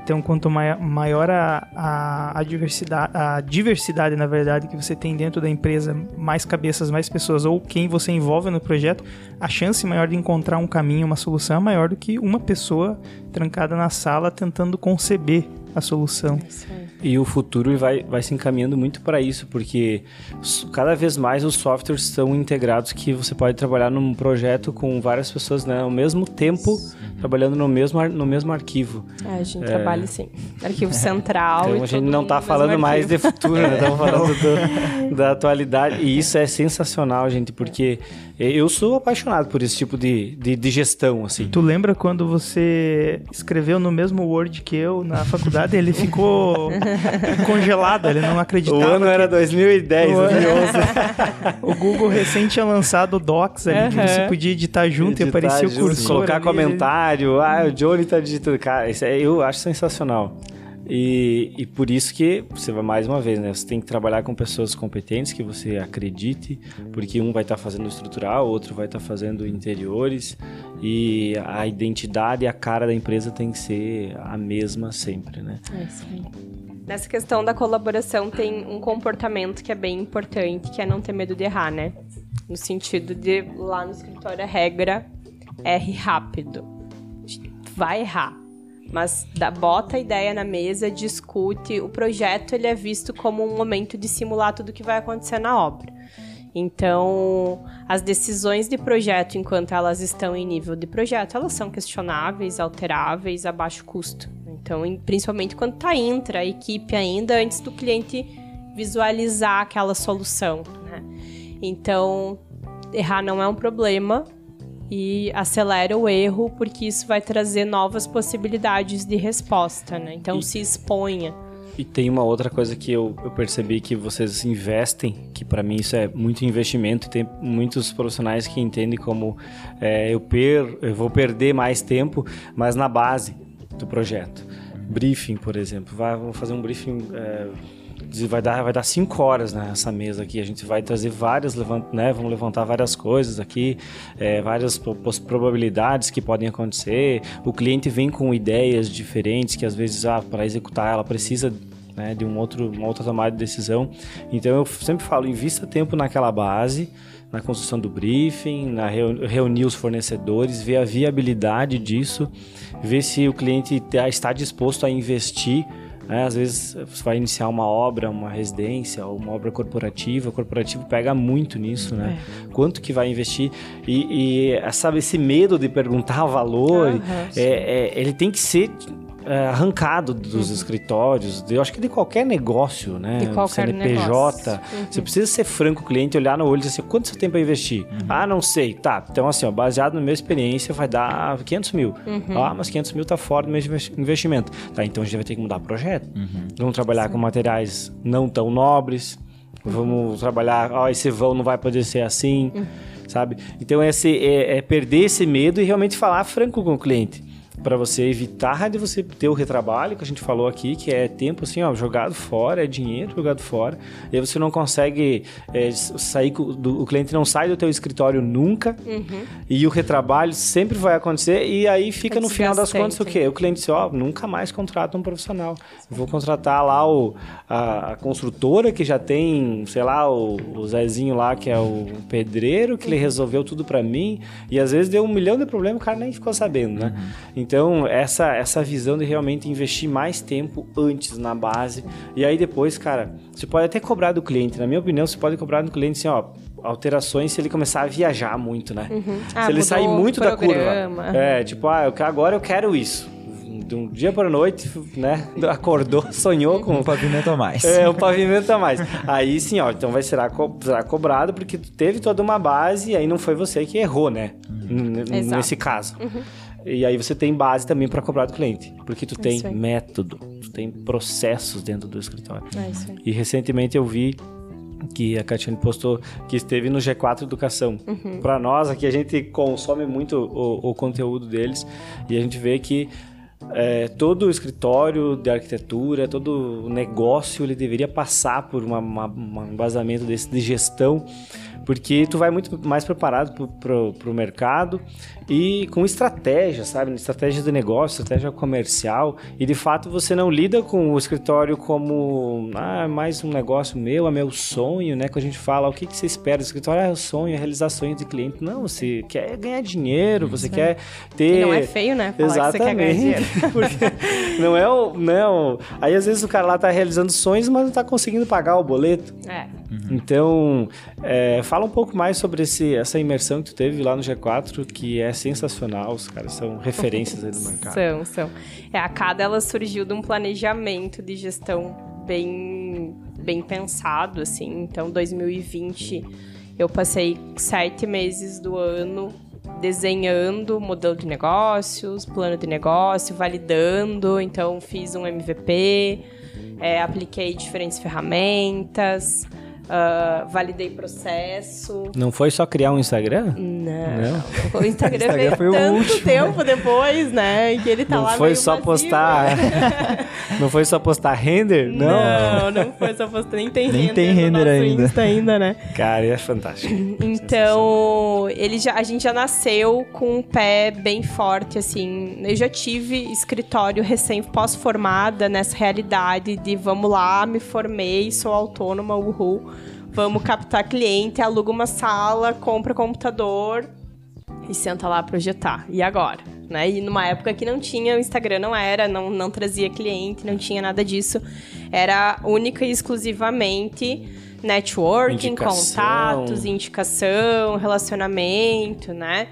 Então, quanto mai- maior a, a, a diversidade, a diversidade, na verdade, que você tem dentro da empresa, mais cabeças, mais pessoas, ou quem você envolve no projeto, a chance maior de encontrar um caminho, uma solução é maior do que uma pessoa trancada na sala tentando conceber a solução. Isso aí. E o futuro vai, vai se encaminhando muito para isso, porque cada vez mais os softwares estão integrados que você pode trabalhar num projeto com várias pessoas né, ao mesmo tempo, trabalhando no mesmo, no mesmo arquivo. É, a gente trabalha assim. Arquivo central. Então e a gente não está falando mais de futuro, né? Estamos falando do- da atualidade. E isso é sensacional, gente, porque eu sou apaixonado por esse tipo de, de, de gestão, assim. Tu lembra quando você escreveu no mesmo Word que eu na faculdade? Ele ficou congelado, ele não O acreditava. ano que- era 2010, O ano- 2011. O Google recém tinha lançado o Docs ali, que você podia editar junto e Editar aparecia o junto, cursor. Colocar ali. comentário, ah, o Johnny tá digitando. Cara, isso é- eu acho sensacional. E, e por isso que você vai mais uma vez, né? Você tem que trabalhar com pessoas competentes que você acredite, porque um vai estar tá fazendo estrutural, outro vai estar tá fazendo interiores e a identidade e a cara da empresa tem que ser a mesma sempre, né? É isso aí. Nessa questão da colaboração tem um comportamento que é bem importante, que é não ter medo de errar, né? No sentido de lá no escritório a regra erre rápido. Vai errar mas dá, bota a ideia na mesa, discute. O projeto ele é visto como um momento de simular tudo que vai acontecer na obra. Então, as decisões de projeto, enquanto elas estão em nível de projeto, elas são questionáveis, alteráveis, a baixo custo. Então, principalmente quando está intra, a equipe ainda, antes do cliente visualizar aquela solução. Né? Então, errar não é um problema, e acelera o erro, porque isso vai trazer novas possibilidades de resposta, né? Então e, se exponha. E tem uma outra coisa que eu, eu percebi que vocês investem, que para mim isso é muito investimento, e tem muitos profissionais que entendem como é, eu, per, eu vou perder mais tempo, mas na base do projeto. Briefing, por exemplo. Vai, vamos fazer um briefing. É, vai dar, vai dar cinco horas nessa mesa aqui. A gente vai trazer várias, né? Vamos levantar várias coisas aqui, é, várias probabilidades que podem acontecer. O cliente vem com ideias diferentes que às vezes, ah, para executar, ela precisa né, de um outro, uma outra tomada de decisão. Então eu sempre falo, invista tempo naquela base, na construção do briefing, na reunir os fornecedores, ver a viabilidade disso, ver se o cliente tá, está disposto a investir né? Às vezes você vai iniciar uma obra, uma residência, ou uma obra corporativa. O corporativo pega muito nisso, né? É. Quanto que vai investir? E, e sabe, esse medo de perguntar valor, uhum, é, é, ele tem que ser é, arrancado dos uhum. escritórios, de, eu acho que de qualquer negócio, né? De qualquer CNPJ. Uhum. Você precisa ser franco com o cliente, olhar no olho e dizer assim, quanto você tem para investir? Uhum. Ah, não sei. Tá, então assim, ó, baseado na minha experiência, vai dar 500 mil. Uhum. Ah, mas 500 mil tá fora do meu investimento. Tá, então a gente vai ter que mudar o projeto. Uhum. Vamos trabalhar Sim. com materiais não tão nobres. Vamos trabalhar, ó, esse vão não vai poder ser assim, uhum. sabe? Então esse, é, é perder esse medo e realmente falar franco com o cliente para você evitar de você ter o retrabalho que a gente falou aqui, que é tempo assim, ó, jogado fora, é dinheiro jogado fora. E aí você não consegue é, sair do, o cliente não sai do teu escritório nunca. Uhum. E o retrabalho sempre vai acontecer e aí fica é no final das contas o quê? O cliente diz, ó, nunca mais contrata um profissional. vou contratar lá o a, a, construtora que já tem, sei lá, o, o Zezinho lá que é o pedreiro que uhum. ele resolveu tudo para mim e às vezes deu um milhão de problemas, o cara nem ficou sabendo, né? Uhum. Então, essa, essa visão de realmente investir mais tempo antes na base. E aí depois, cara, você pode até cobrar do cliente. Na minha opinião, você pode cobrar do cliente assim, ó, alterações se ele começar a viajar muito, né? Uhum. Ah, se ele sair muito da curva. É, tipo, ah, eu, agora eu quero isso de um dia para a noite, né? Acordou, sonhou com. Um pavimento a mais. É, um pavimento a mais. Aí sim, ó, então vai ser será cobrado porque teve toda uma base e aí não foi você que errou, né? Uhum. Nesse caso. Uhum. E aí você tem base também para cobrar do cliente, porque tu tem método, tu tem processos dentro do escritório. É isso aí. E recentemente eu vi que a Catiane postou que esteve no G4 Educação. Uhum. Para nós aqui a gente consome muito o, o, conteúdo deles e a gente vê que é, todo o escritório de arquitetura, todo o negócio, ele deveria passar por uma, uma, um embasamento desse de gestão porque tu vai muito mais preparado para o mercado e com estratégia, sabe? Estratégia de negócio, estratégia comercial. E de fato você não lida com o escritório como ah, mais um negócio meu, é meu sonho, né? Que a gente fala, o que, que você espera do escritório? Ah, é o sonho, é realizar sonhos de cliente. Não, você quer ganhar dinheiro, você quer ter. E não é feio, né? Falar Exatamente. que você quer ganhar dinheiro. Porque não é o. Não. Aí às vezes o cara lá tá realizando sonhos, mas não tá conseguindo pagar o boleto. É. Uhum. Então, é, fala um pouco mais sobre esse, essa imersão que tu teve lá no G4, que é sensacional, os caras são referências aí no mercado. São, são. É, a cada ela surgiu de um planejamento de gestão bem, bem pensado, assim. Então, 2020, eu passei sete meses do ano desenhando modelo de negócios, plano de negócio, validando. Então, fiz um MVP, é, apliquei diferentes ferramentas, Uh, validei processo. Não foi só criar um Instagram? Não. O Instagram, Instagram veio foi tanto último. tempo depois, né? Que ele tá não lá foi só vazio, postar. Né? não foi só postar render? Não. Não, não foi só postar. Nem tem Nem render. tem render ainda. Insta ainda, né? Cara, é fantástico. Então, ele já, a gente já nasceu com um pé bem forte, assim. Eu já tive escritório recém pós-formada nessa realidade de vamos lá, me formei, sou autônoma, uhul Vamos captar cliente, aluga uma sala, compra computador e senta lá projetar. E agora? Né? E numa época que não tinha, o Instagram não era, não, não trazia cliente, não tinha nada disso. Era única e exclusivamente networking, indicação. contatos, indicação, relacionamento, né?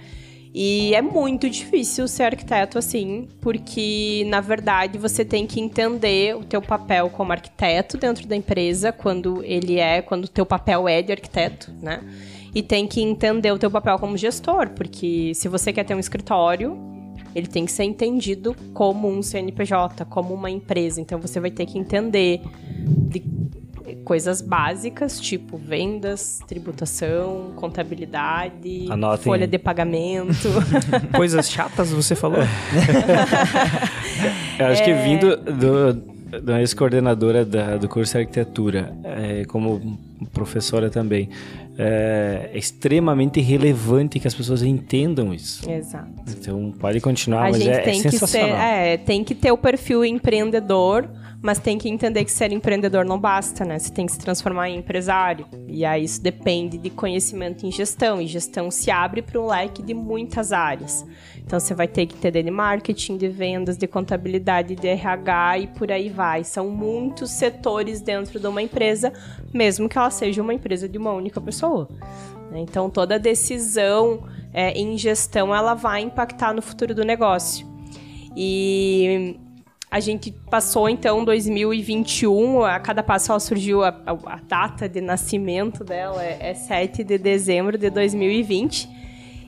E é muito difícil ser arquiteto assim, porque na verdade você tem que entender o teu papel como arquiteto dentro da empresa, quando ele é, quando o teu papel é de arquiteto, né? E tem que entender o teu papel como gestor, porque se você quer ter um escritório, ele tem que ser entendido como um CNPJ, como uma empresa. Então você vai ter que entender de coisas básicas, tipo vendas, tributação, contabilidade, Anotem. folha de pagamento. coisas chatas, você falou? Eu acho é... que vindo do, da ex-coordenadora do curso de arquitetura, é, como professora também, é, é, extremamente relevante que as pessoas entendam isso. Exato. Então pode continuar, a mas gente é, tem é que sensacional. Ser, é, tem que ter o perfil empreendedor mas tem que entender que ser empreendedor não basta, né? Você tem que se transformar em empresário. E aí isso depende de conhecimento em gestão. E gestão se abre para um leque de muitas áreas. Então você vai ter que ter de marketing, de vendas, de contabilidade, de RH e por aí vai. São muitos setores dentro de uma empresa, mesmo que ela seja uma empresa de uma única pessoa. Então toda decisão é, em gestão ela vai impactar no futuro do negócio. E a gente passou então 2021, a cada passo ela surgiu a, a, a data de nascimento dela é, é 7 de dezembro de 2020.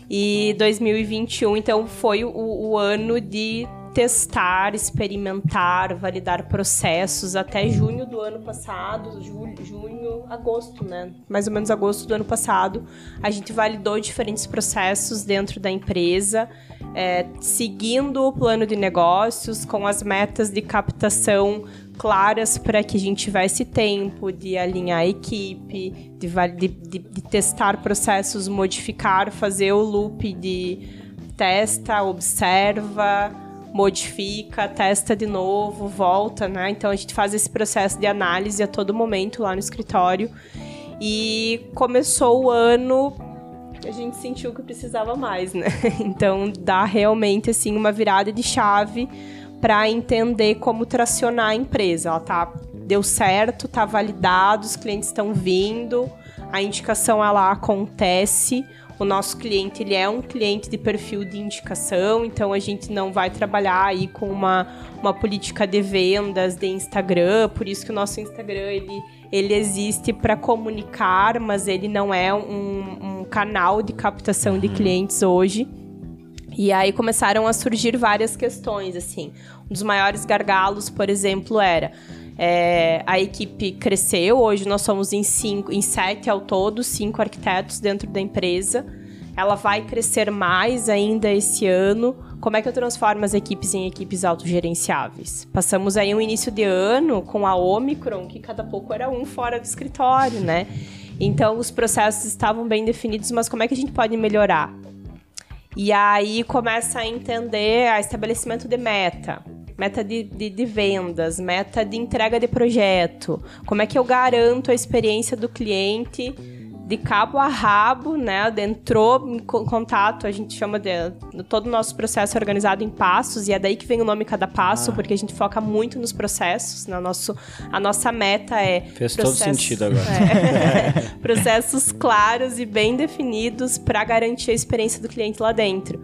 E 2021 então foi o, o ano de testar, experimentar, validar processos até junho do ano passado, julho, junho, agosto, né? Mais ou menos agosto do ano passado, a gente validou diferentes processos dentro da empresa, é, seguindo o plano de negócios, com as metas de captação claras para que a gente tivesse tempo de alinhar a equipe, de, de, de, de testar processos, modificar, fazer o loop de testa, observa, modifica, testa de novo, volta, né? Então a gente faz esse processo de análise a todo momento lá no escritório. E começou o ano, a gente sentiu que precisava mais, né? Então dá realmente assim uma virada de chave para entender como tracionar a empresa. Ela tá deu certo, tá validado, os clientes estão vindo, a indicação ela acontece, o nosso cliente ele é um cliente de perfil de indicação, então a gente não vai trabalhar aí com uma, uma política de vendas de Instagram, por isso que o nosso Instagram ele, ele existe para comunicar, mas ele não é um, um canal de captação de uhum. clientes hoje. E aí começaram a surgir várias questões, assim. Um dos maiores gargalos, por exemplo, era é, a equipe cresceu, hoje nós somos em, cinco, em sete ao todo, cinco arquitetos dentro da empresa. Ela vai crescer mais ainda esse ano. Como é que eu transformo as equipes em equipes autogerenciáveis? Passamos aí um início de ano com a Omicron, que cada pouco era um fora do escritório, né? Então os processos estavam bem definidos, mas como é que a gente pode melhorar? E aí começa a entender a estabelecimento de meta meta de, de, de, vendas, meta de entrega de projeto. Como é que eu garanto a experiência do cliente de cabo a rabo, né? Entrou em contato, a gente chama de todo o nosso processo é organizado em passos e é daí que vem o nome cada passo, ah. porque a gente foca muito nos processos. Né? Nosso, a nossa meta é fez todo sentido agora. É, processos claros e bem definidos para garantir a experiência do cliente lá dentro.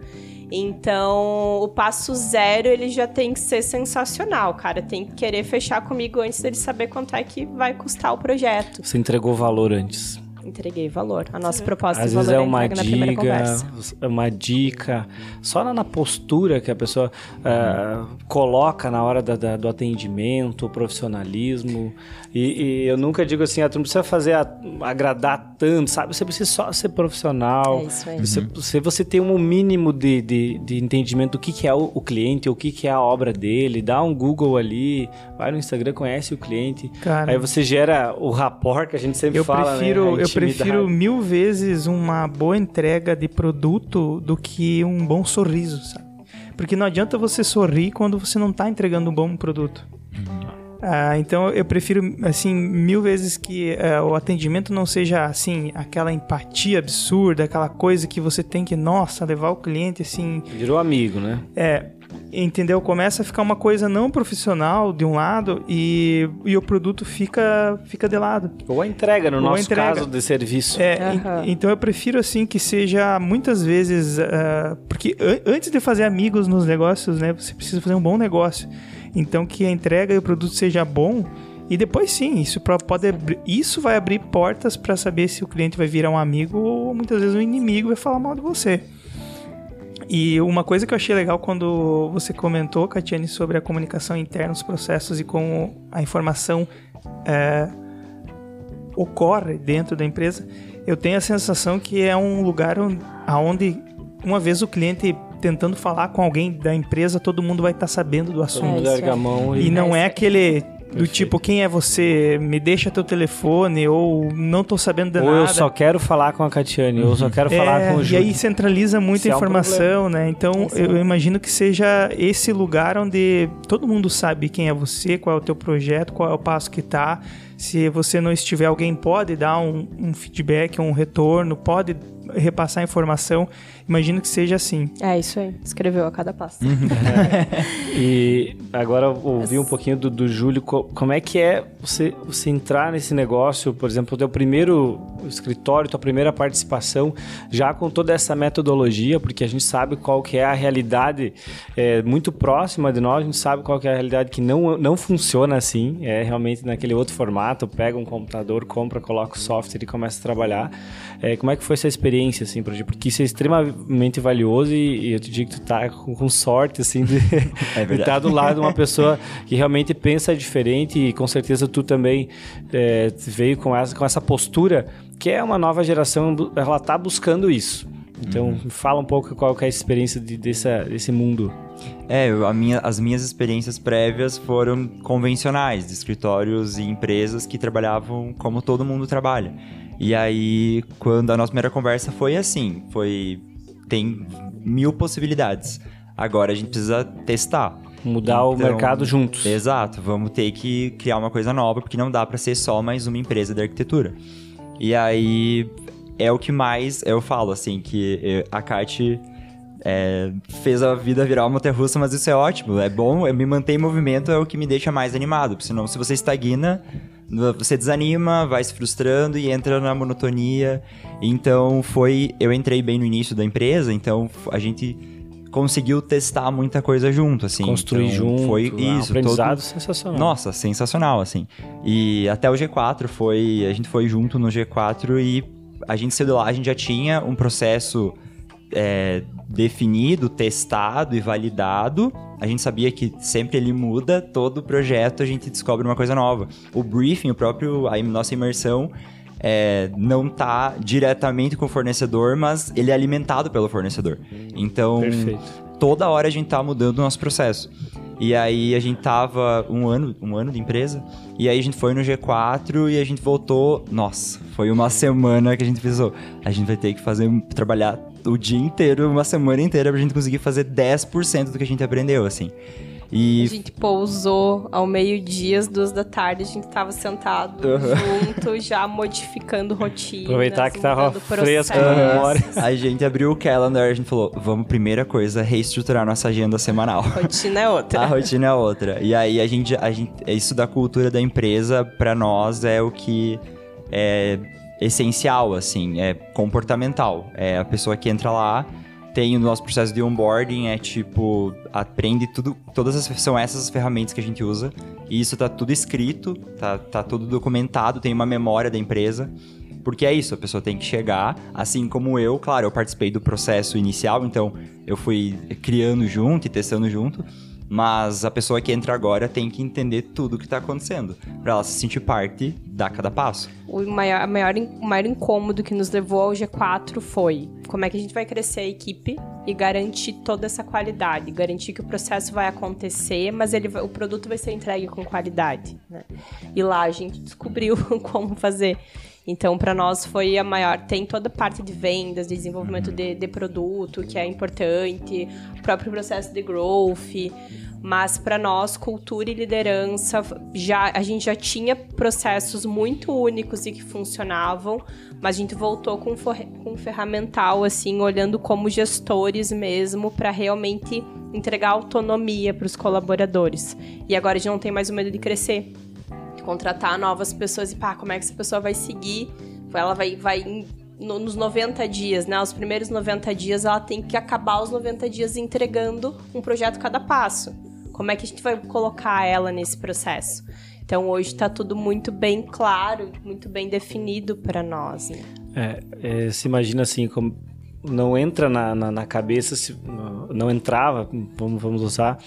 Então, o passo zero, ele já tem que ser sensacional, cara. Tem que querer fechar comigo antes dele saber quanto é que vai custar o projeto. Você entregou valor antes. Entreguei valor. A nossa proposta Às de vezes valor é é uma entrega na primeira dica, é uma dica, só na, postura que a pessoa ah, coloca na hora da- da- do atendimento, o profissionalismo. E, e eu nunca digo assim, ah, tu não precisa fazer a- agradar tanto, sabe? Você precisa só ser profissional. É isso aí. Você, se você tem um mínimo de, de, de entendimento do que, que é o, o cliente, o que, que é a obra dele, dá um Google ali, vai no Instagram, conhece o cliente. Cara, Aí você gera o rapport que a gente sempre eu fala, né? prefiro, A eu prefiro mil vezes uma boa entrega de produto do que um bom sorriso, sabe? Porque não adianta você sorrir quando você não está entregando um bom produto. Ah, então eu prefiro assim mil vezes que eh, o atendimento não seja assim aquela empatia absurda, aquela coisa que você tem que nossa levar o cliente assim Virou amigo, né? é, entendeu? Começa a ficar uma coisa não profissional de um lado e, e o produto fica, fica de lado. Ou a entrega, no Ou nosso entrega. caso de serviço. É, Aham. en- então eu prefiro assim que seja muitas vezes. ah, porque an- antes de fazer amigos nos negócios, né? Você precisa fazer um bom negócio. Então que a entrega e o produto seja bom. E depois sim, isso pode abrir- isso vai abrir portas para saber se o cliente vai virar um amigo ou muitas vezes um inimigo vai falar mal de você. E uma coisa que eu achei legal quando você comentou, Catiane, sobre a comunicação interna, os processos e como a informação é, ocorre dentro da empresa, eu tenho a sensação que é um lugar on- aonde, uma vez o cliente tentando falar com alguém da empresa, todo mundo vai estar sabendo do assunto. a aí. mão E e... não É é aquele do Perfeito. tipo, quem é você? Me deixa teu telefone, ou não tô sabendo de Ou nada. eu só quero falar com a Catiane, ou eu só quero falar É, com o e Júlio. aí centraliza muita Isso é um informação, né? Então Isso. eu imagino que seja esse lugar onde todo mundo sabe quem é você, qual é o teu projeto, qual é o passo que tá. Se você não estiver, alguém pode dar um, um feedback, um retorno, pode repassar informação. Imagino que seja assim. É isso aí. Escreveu a cada passo. E agora ouvi um pouquinho do, do Júlio, co- como é que é você, você entrar nesse negócio, por exemplo, o teu primeiro escritório, tua primeira participação, já com toda essa metodologia, porque a gente sabe qual que é a realidade é, muito próxima de nós, a gente sabe qual que é a realidade que não, não funciona assim, é realmente naquele outro formato, pega um computador, compra, coloca o software e começa a trabalhar. É, como é que foi essa experiência, assim, pra ti? Porque isso é extremamente valioso e, e eu te digo que tu tá com, com sorte, assim, de, É estar do lado de uma pessoa que realmente pensa diferente e com certeza tu também é, veio com essa, com essa postura que é uma nova geração, ela tá buscando isso. Então, me fala um pouco qual é a experiência de, dessa, desse mundo. É, minha- as minhas experiências prévias foram convencionais, de escritórios e empresas que trabalhavam como todo mundo trabalha. E aí, quando a nossa primeira conversa foi assim, foi tem mil possibilidades. Agora a gente precisa testar. Mudar o Então, mercado juntos. Exato, vamos ter que criar uma coisa nova, porque não dá para ser só mais uma empresa de arquitetura. E aí é o que mais eu falo, assim, que a Kate é, fez a vida virar uma montanha-russa, mas isso é ótimo, é bom, eu me manter em movimento é o que me deixa mais animado, porque senão se você estagna, você desanima, vai se frustrando e entra na monotonia. Então foi, eu entrei bem no início da empresa, então a gente conseguiu testar muita coisa junto, assim. Construir Então, junto. Foi um isso, aprendizado todo- sensacional. nossa, sensacional, assim. E até o G4 foi. A gente foi junto no G4 e a gente saiu de lá, a gente já tinha um processo é, definido, testado e validado. A gente sabia que sempre ele muda, todo projeto a gente descobre uma coisa nova. O briefing, o próprio, a nossa imersão. é, não tá diretamente com o fornecedor, mas ele é alimentado pelo fornecedor. Então, Perfeito. Toda hora a gente tá mudando o nosso processo. E aí a gente tava um ano, um ano de empresa, e aí a gente foi no G4 e a gente voltou. Nossa, foi uma semana que a gente pensou, a gente vai ter que fazer trabalhar o dia inteiro, uma semana inteira pra gente conseguir fazer 10% do que a gente aprendeu, assim. A E gente pousou ao meio-dia, às duas da tarde, a gente tava sentado junto, já modificando rotinas. Aproveitar que tava fresco na memória. a gente abriu o calendar, a gente falou, vamos, primeira coisa, reestruturar nossa agenda semanal. Rotina é outra. A rotina é outra. E aí a gente, a gente, isso da cultura da empresa, pra nós, é o que é essencial, assim, é comportamental. É a pessoa que entra lá, tem o nosso processo de onboarding, é tipo, aprende tudo, todas as, são essas as ferramentas que a gente usa. E isso tá tudo escrito, tá, tá tudo documentado, tem uma memória da empresa. Porque é isso, a pessoa tem que chegar, assim como eu, claro, eu participei do processo inicial, então eu fui criando junto e testando junto, mas a pessoa que entra agora tem que entender tudo o que está acontecendo, para ela se sentir parte da cada passo. O maior, maior, o maior incômodo que nos levou ao G4 foi como é que a gente vai crescer a equipe e garantir toda essa qualidade, garantir que o processo vai acontecer, mas ele, o produto vai ser entregue com qualidade. Né? E lá a gente descobriu como fazer. Então, para nós foi a maior. Tem toda a parte de vendas, de desenvolvimento de, de produto, que é importante, o próprio processo de growth. Mas para nós, cultura e liderança, já, a gente já tinha processos muito únicos e que funcionavam, mas a gente voltou com, com ferramental, assim, olhando como gestores mesmo, para realmente entregar autonomia para os colaboradores. E agora a gente não tem mais o medo de crescer contratar novas pessoas e pá, como é que essa pessoa vai seguir? Ela vai, vai no, nos 90 dias, né? Os primeiros 90 dias ela tem que acabar os 90 dias entregando um projeto cada passo. Como é que a gente vai colocar ela nesse processo? Então hoje está tudo muito bem claro, muito bem definido para nós. Né? É, é, se imagina assim, como não entra na, na, na cabeça, se, não entrava, vamos, vamos usar,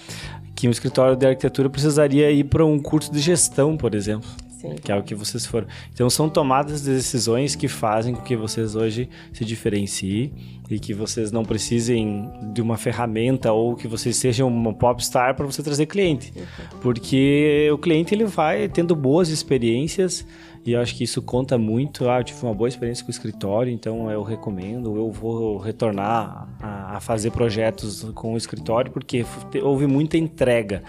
que um escritório de arquitetura precisaria ir para um curso de gestão, por exemplo. Sim. Que é o que vocês foram. Então são tomadas de decisões que fazem com que vocês hoje se diferenciem e que vocês não precisem de uma ferramenta ou que vocês sejam uma popstar para você trazer cliente. Uhum. Porque o cliente ele vai tendo boas experiências e eu acho que isso conta muito. Ah, eu tive uma boa experiência com o escritório, então eu recomendo. Eu vou retornar a, a fazer projetos com o escritório, porque houve muita entrega.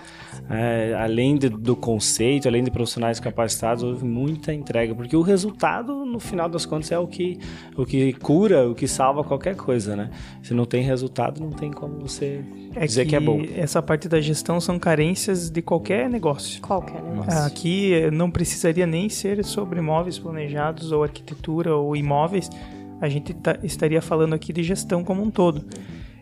É, além de, do conceito, além de profissionais capacitados, houve muita entrega, porque o resultado, no final das contas, é o que, o que cura, o que salva qualquer coisa, né? Se não tem resultado, não tem como você é dizer que, que, é bom. Essa parte da gestão são carências de qualquer negócio. Qualquer negócio. Aqui eh, não precisaria nem ser sobre imóveis planejados ou arquitetura ou imóveis. A gente tá, estaria falando aqui de gestão como um todo.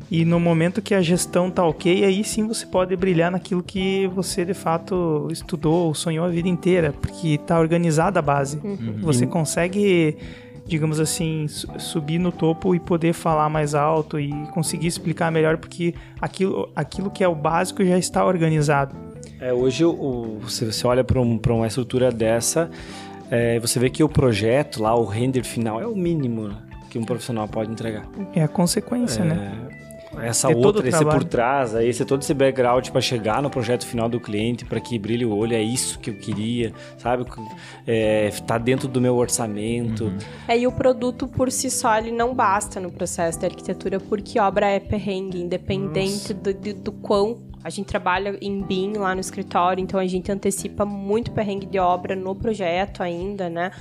E no momento que a gestão tá ok, aí sim você pode brilhar naquilo que você de fato estudou, sonhou a vida inteira, porque tá organizada a base. Uhum. Você consegue digamos assim, subir no topo e poder falar mais alto e conseguir explicar melhor, porque aquilo, aquilo que é o básico já está organizado. É, hoje, o, você, você olha para um, uma estrutura dessa, é, você vê que o projeto lá, o render final, é o mínimo que um profissional pode entregar. É a consequência, né? é, né? Essa é outra, esse por trás, aí esse todo esse background para chegar no projeto final do cliente, para que brilhe o olho, é isso que eu queria, sabe? É, tá dentro do meu orçamento. Uhum. É, e o produto por si só ele não basta no processo de arquitetura, porque obra é perrengue, independente do, do, do quão a gente trabalha em BIM lá no escritório, então a gente antecipa muito perrengue de obra no projeto ainda, né?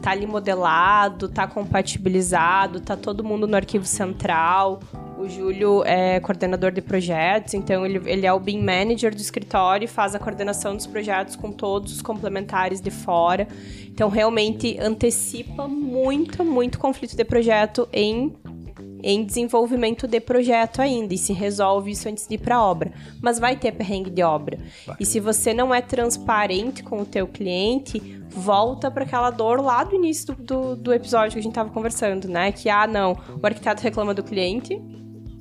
Tá ali modelado, tá compatibilizado, tá todo mundo no arquivo central. O Júlio é coordenador de projetos, então ele, ele é o BIM Manager do escritório e faz a coordenação dos projetos com todos os complementares de fora. Então, realmente antecipa muito, muito conflito de projeto em em desenvolvimento de projeto ainda e se resolve isso antes de ir para obra. Mas vai ter perrengue de obra. Vai. E se você não é transparente com o teu cliente, volta para aquela dor lá do início do, do, do episódio que a gente estava conversando, né? Que, ah, não, o arquiteto reclama do cliente,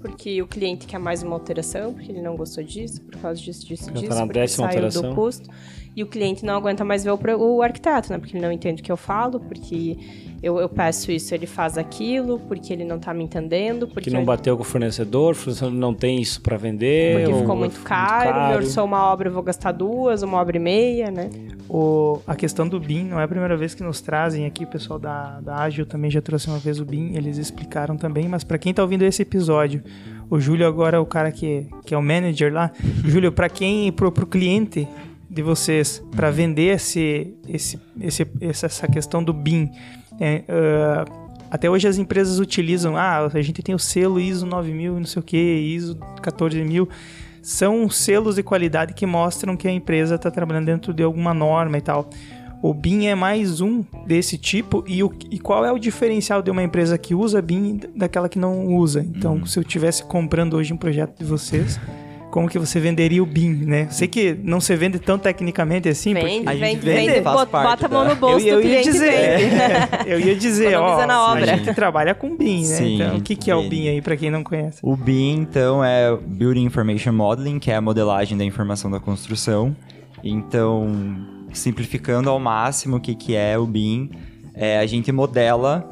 porque o cliente quer mais uma alteração, porque ele não gostou disso, por causa disso, disso, Já disso, tá porque saiu alteração. do custo. E o cliente não aguenta mais ver o, o, arquiteto, né? Porque ele não entende o que eu falo, porque eu, eu peço isso, ele faz aquilo, porque ele não tá me entendendo. Porque que não bateu com o fornecedor, o fornecedor não tem isso para vender. Porque ficou muito caro, muito caro. eu sou uma obra, eu vou gastar duas, uma obra e meia, né? O, a questão do BIM não é a primeira vez que nos trazem aqui, o pessoal da, da Ágil também já trouxe uma vez o BIM, eles explicaram também, mas para quem tá ouvindo esse episódio, o Júlio agora é o cara que, que é o manager lá. Júlio, para quem, pro, pro cliente de vocês, para vender esse, esse, esse, essa questão do BIM, é, uh, até hoje as empresas utilizam, ah, a gente tem o selo ISO 9000, não sei o que, ISO 14000. São selos de qualidade que mostram que a empresa está trabalhando dentro de alguma norma e tal. O BIM é mais um desse tipo. E, o, e qual é o diferencial de uma empresa que usa BIM daquela que não usa? Então, uhum. se eu estivesse comprando hoje um projeto de vocês, como que você venderia o BIM, né? Sei que não se vende tão tecnicamente assim. porque- Vende, A gente vende, vende, bota, parte bota a mão no bolso eu, eu do ia cliente dizer, vende. é, eu ia dizer, ó, Economiza na obra. a gente trabalha com BIM, né? Sim, então, o que, que é o BIM aí, pra quem não conhece? O BIM, então, é Building Information Modeling, que é a modelagem da informação da construção. Então, simplificando ao máximo o que, que é o BIM, é, a gente modela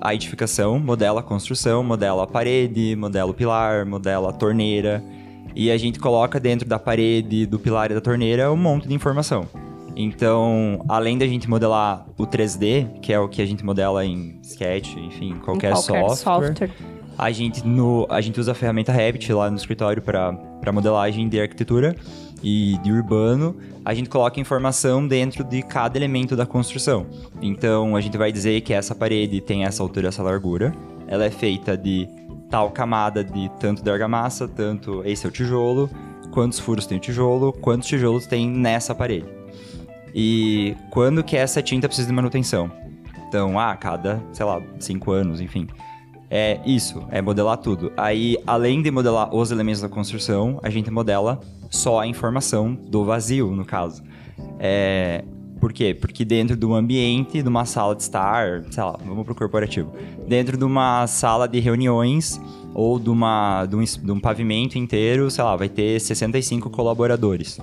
a edificação, modela a construção, modela a parede, modela o pilar, modela a torneira. E a gente coloca dentro da parede, do pilar e da torneira um monte de informação. Então, além da gente modelar o 3D, que é o que a gente modela em Sketch, enfim, Em qualquer, software, software. a gente, no, a gente usa a ferramenta Revit lá no escritório para modelagem de arquitetura e de urbano. A gente coloca informação dentro de cada elemento da construção. Então, a gente vai dizer que essa parede tem essa altura, essa largura. Ela é feita de tal camada de tanto de argamassa, tanto esse é o tijolo, quantos furos tem o tijolo, quantos tijolos tem nessa parede. E quando que essa tinta precisa de manutenção? Então, ah, cada, sei lá, cinco anos, enfim. É isso, é modelar tudo. Aí, além de modelar os elementos da construção, a gente modela só a informação do vazio, no caso. É, por quê? Porque dentro de um ambiente, de uma sala de estar, sei lá, vamos pro corporativo. Dentro de uma sala de reuniões ou de, uma, de, um, de um pavimento inteiro, sei lá, vai ter 65 colaboradores.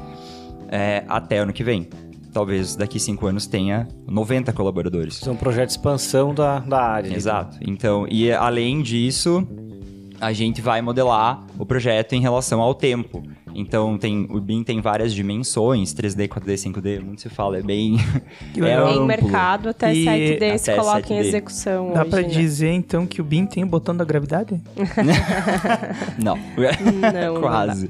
É, até ano que vem. Talvez daqui cinco anos tenha 90 colaboradores. Isso é um projeto de expansão da, da área. né? Exato. Então, e além disso, a gente vai modelar o projeto em relação ao tempo. Então, tem, o BIM tem várias dimensões, 3D, 4D, 5D, muito se fala, é bem... É. Em mercado até E- 7D se coloca em 7D. execução Dá pra né? dizer, então, que o BIM tem o botão da gravidade? Não. Não, não Quase.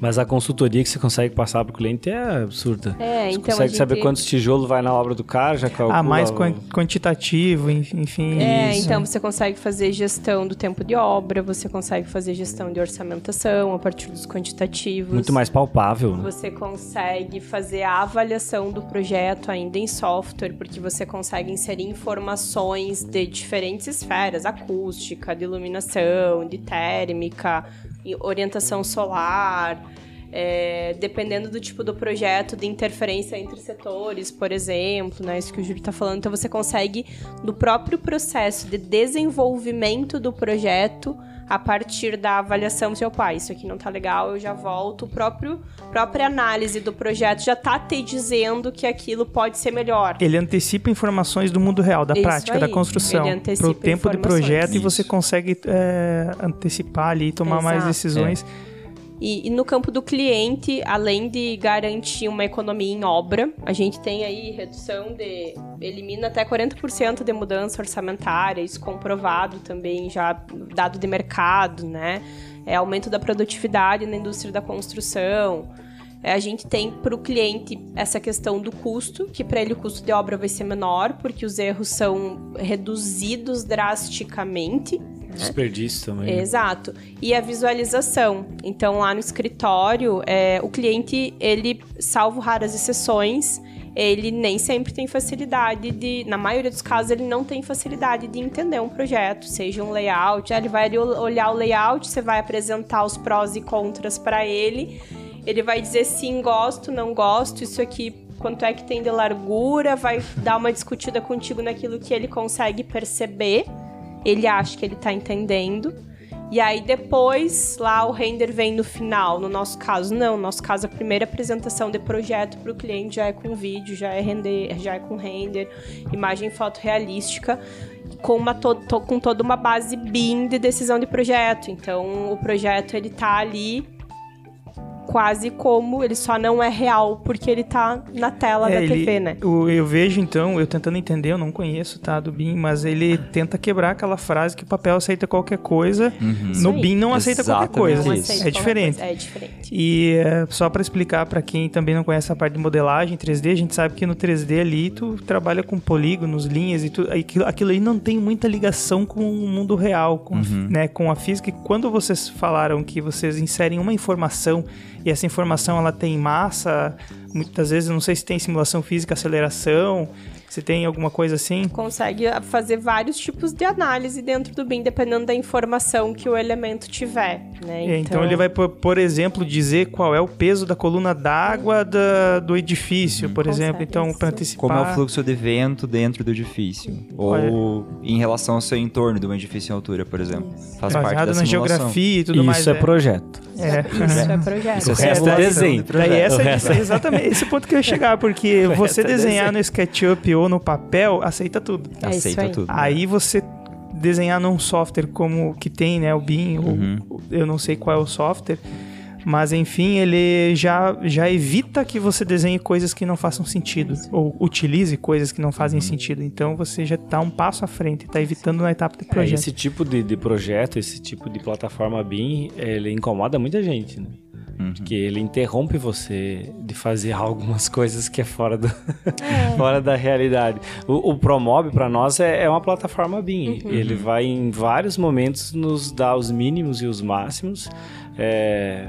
Mas a consultoria que você consegue passar pro cliente é absurda. É, Você então a consegue gente... saber quantos tijolos vai na obra do cara, já calcula... Ah, mais o- quan- quantitativo, en- enfim. É, isso. então você consegue fazer gestão do tempo de obra, você consegue fazer gestão de orçamentação a partir dos quantitativos. Muito mais palpável, né? Você consegue fazer a avaliação do projeto ainda em software, porque você consegue inserir informações de diferentes esferas, acústica, de iluminação, de térmica, orientação solar, é, dependendo do tipo do projeto, de interferência entre setores, por exemplo, né? Isso que o Júlio está falando. Então você consegue, no próprio processo de desenvolvimento do projeto, a partir da avaliação, seu pai, isso aqui não tá legal, eu já volto. O próprio própria análise do projeto já tá te dizendo que aquilo pode ser melhor. Ele antecipa informações do mundo real, da Isso prática, aí. da construção, Ele antecipa pro tempo de projeto e você Isso. consegue é, antecipar ali, tomar mais Exato. decisões. E, e no campo do cliente, além de garantir uma economia em obra, a gente tem aí redução de. elimina até 40% de mudança orçamentária, isso comprovado também, já dado de mercado, né? É aumento da produtividade na indústria da construção. É, a gente tem para o cliente essa questão do custo, que para ele o custo de obra vai ser menor, porque os erros são reduzidos drasticamente. Desperdício também. Exato. E a visualização. Então, lá no escritório, é, o cliente, ele, salvo raras exceções, ele nem sempre tem facilidade de. Na maioria dos casos, ele não tem facilidade de entender um projeto, seja um layout. Aí Ele vai olhar o layout, você vai apresentar os prós e contras para ele. Ele vai dizer sim, gosto, não gosto, isso aqui quanto é que tem de largura, vai dar uma discutida contigo naquilo que ele consegue perceber ele acha que ele tá entendendo. E aí depois lá o render vem no final. No nosso caso, não. No nosso caso, a primeira apresentação de projeto para o cliente já é com vídeo, já é render, já é com render, imagem fotorrealística, com, uma to to- com toda uma base BIM de decisão de projeto. Então o projeto ele tá ali quase como ele só não é real porque ele tá na tela É, da ele- TV, né? o- eu vejo então, eu tentando entender, eu não conheço, tá, do BIM, mas ele tenta quebrar aquela frase que o papel aceita qualquer coisa. Isso No. BIM não aceita qualquer Exatamente coisa. Não isso. aceita É qualquer diferente. coisa, É diferente. E é, só para explicar para quem também não conhece a parte de modelagem 3D, a gente sabe que no 3D ali tu trabalha com polígonos, linhas e tudo. Aquilo, aquilo aí não tem muita ligação com o mundo real, com, né, com a física. E quando vocês falaram que vocês inserem uma informação e essa informação ela tem massa, muitas vezes eu não sei se tem simulação física, aceleração, Você tem alguma coisa assim? Consegue fazer vários tipos de análise dentro do BIM, dependendo da informação que o elemento tiver, né? É, então... ele vai, por, exemplo, dizer qual é o peso da coluna d'água da, do edifício, por Consegue exemplo. Então, isso. para antecipar... Como é o fluxo de vento dentro do edifício. Ou em relação ao seu entorno de um edifício em altura, por exemplo. Faz parte Baseado da na simulação. geografia e tudo Isso mais. é projeto. É. Isso é projeto. O resto é desenho. Daí essa O é exatamente esse ponto que eu ia chegar, porque você é desenhar desenho. no SketchUp ou no papel, aceita tudo. É Aceita aí. tudo. Aí você desenhar num software como que tem, né, o BIM, ou- Uhum. eu não sei qual é o software, mas enfim, ele já, já evita que você desenhe coisas que não façam sentido, ou utilize coisas que não fazem sentido. Então você já está um passo à frente, está evitando na etapa de É, projeto. esse tipo de, de projeto, esse tipo de plataforma BIM, ele incomoda muita gente, né? Porque ele interrompe você de fazer algumas coisas que é fora, do, fora da realidade. O, o Promob, para nós, é, é uma plataforma BIM. Ele vai, em vários momentos, nos dar os mínimos e os máximos. é,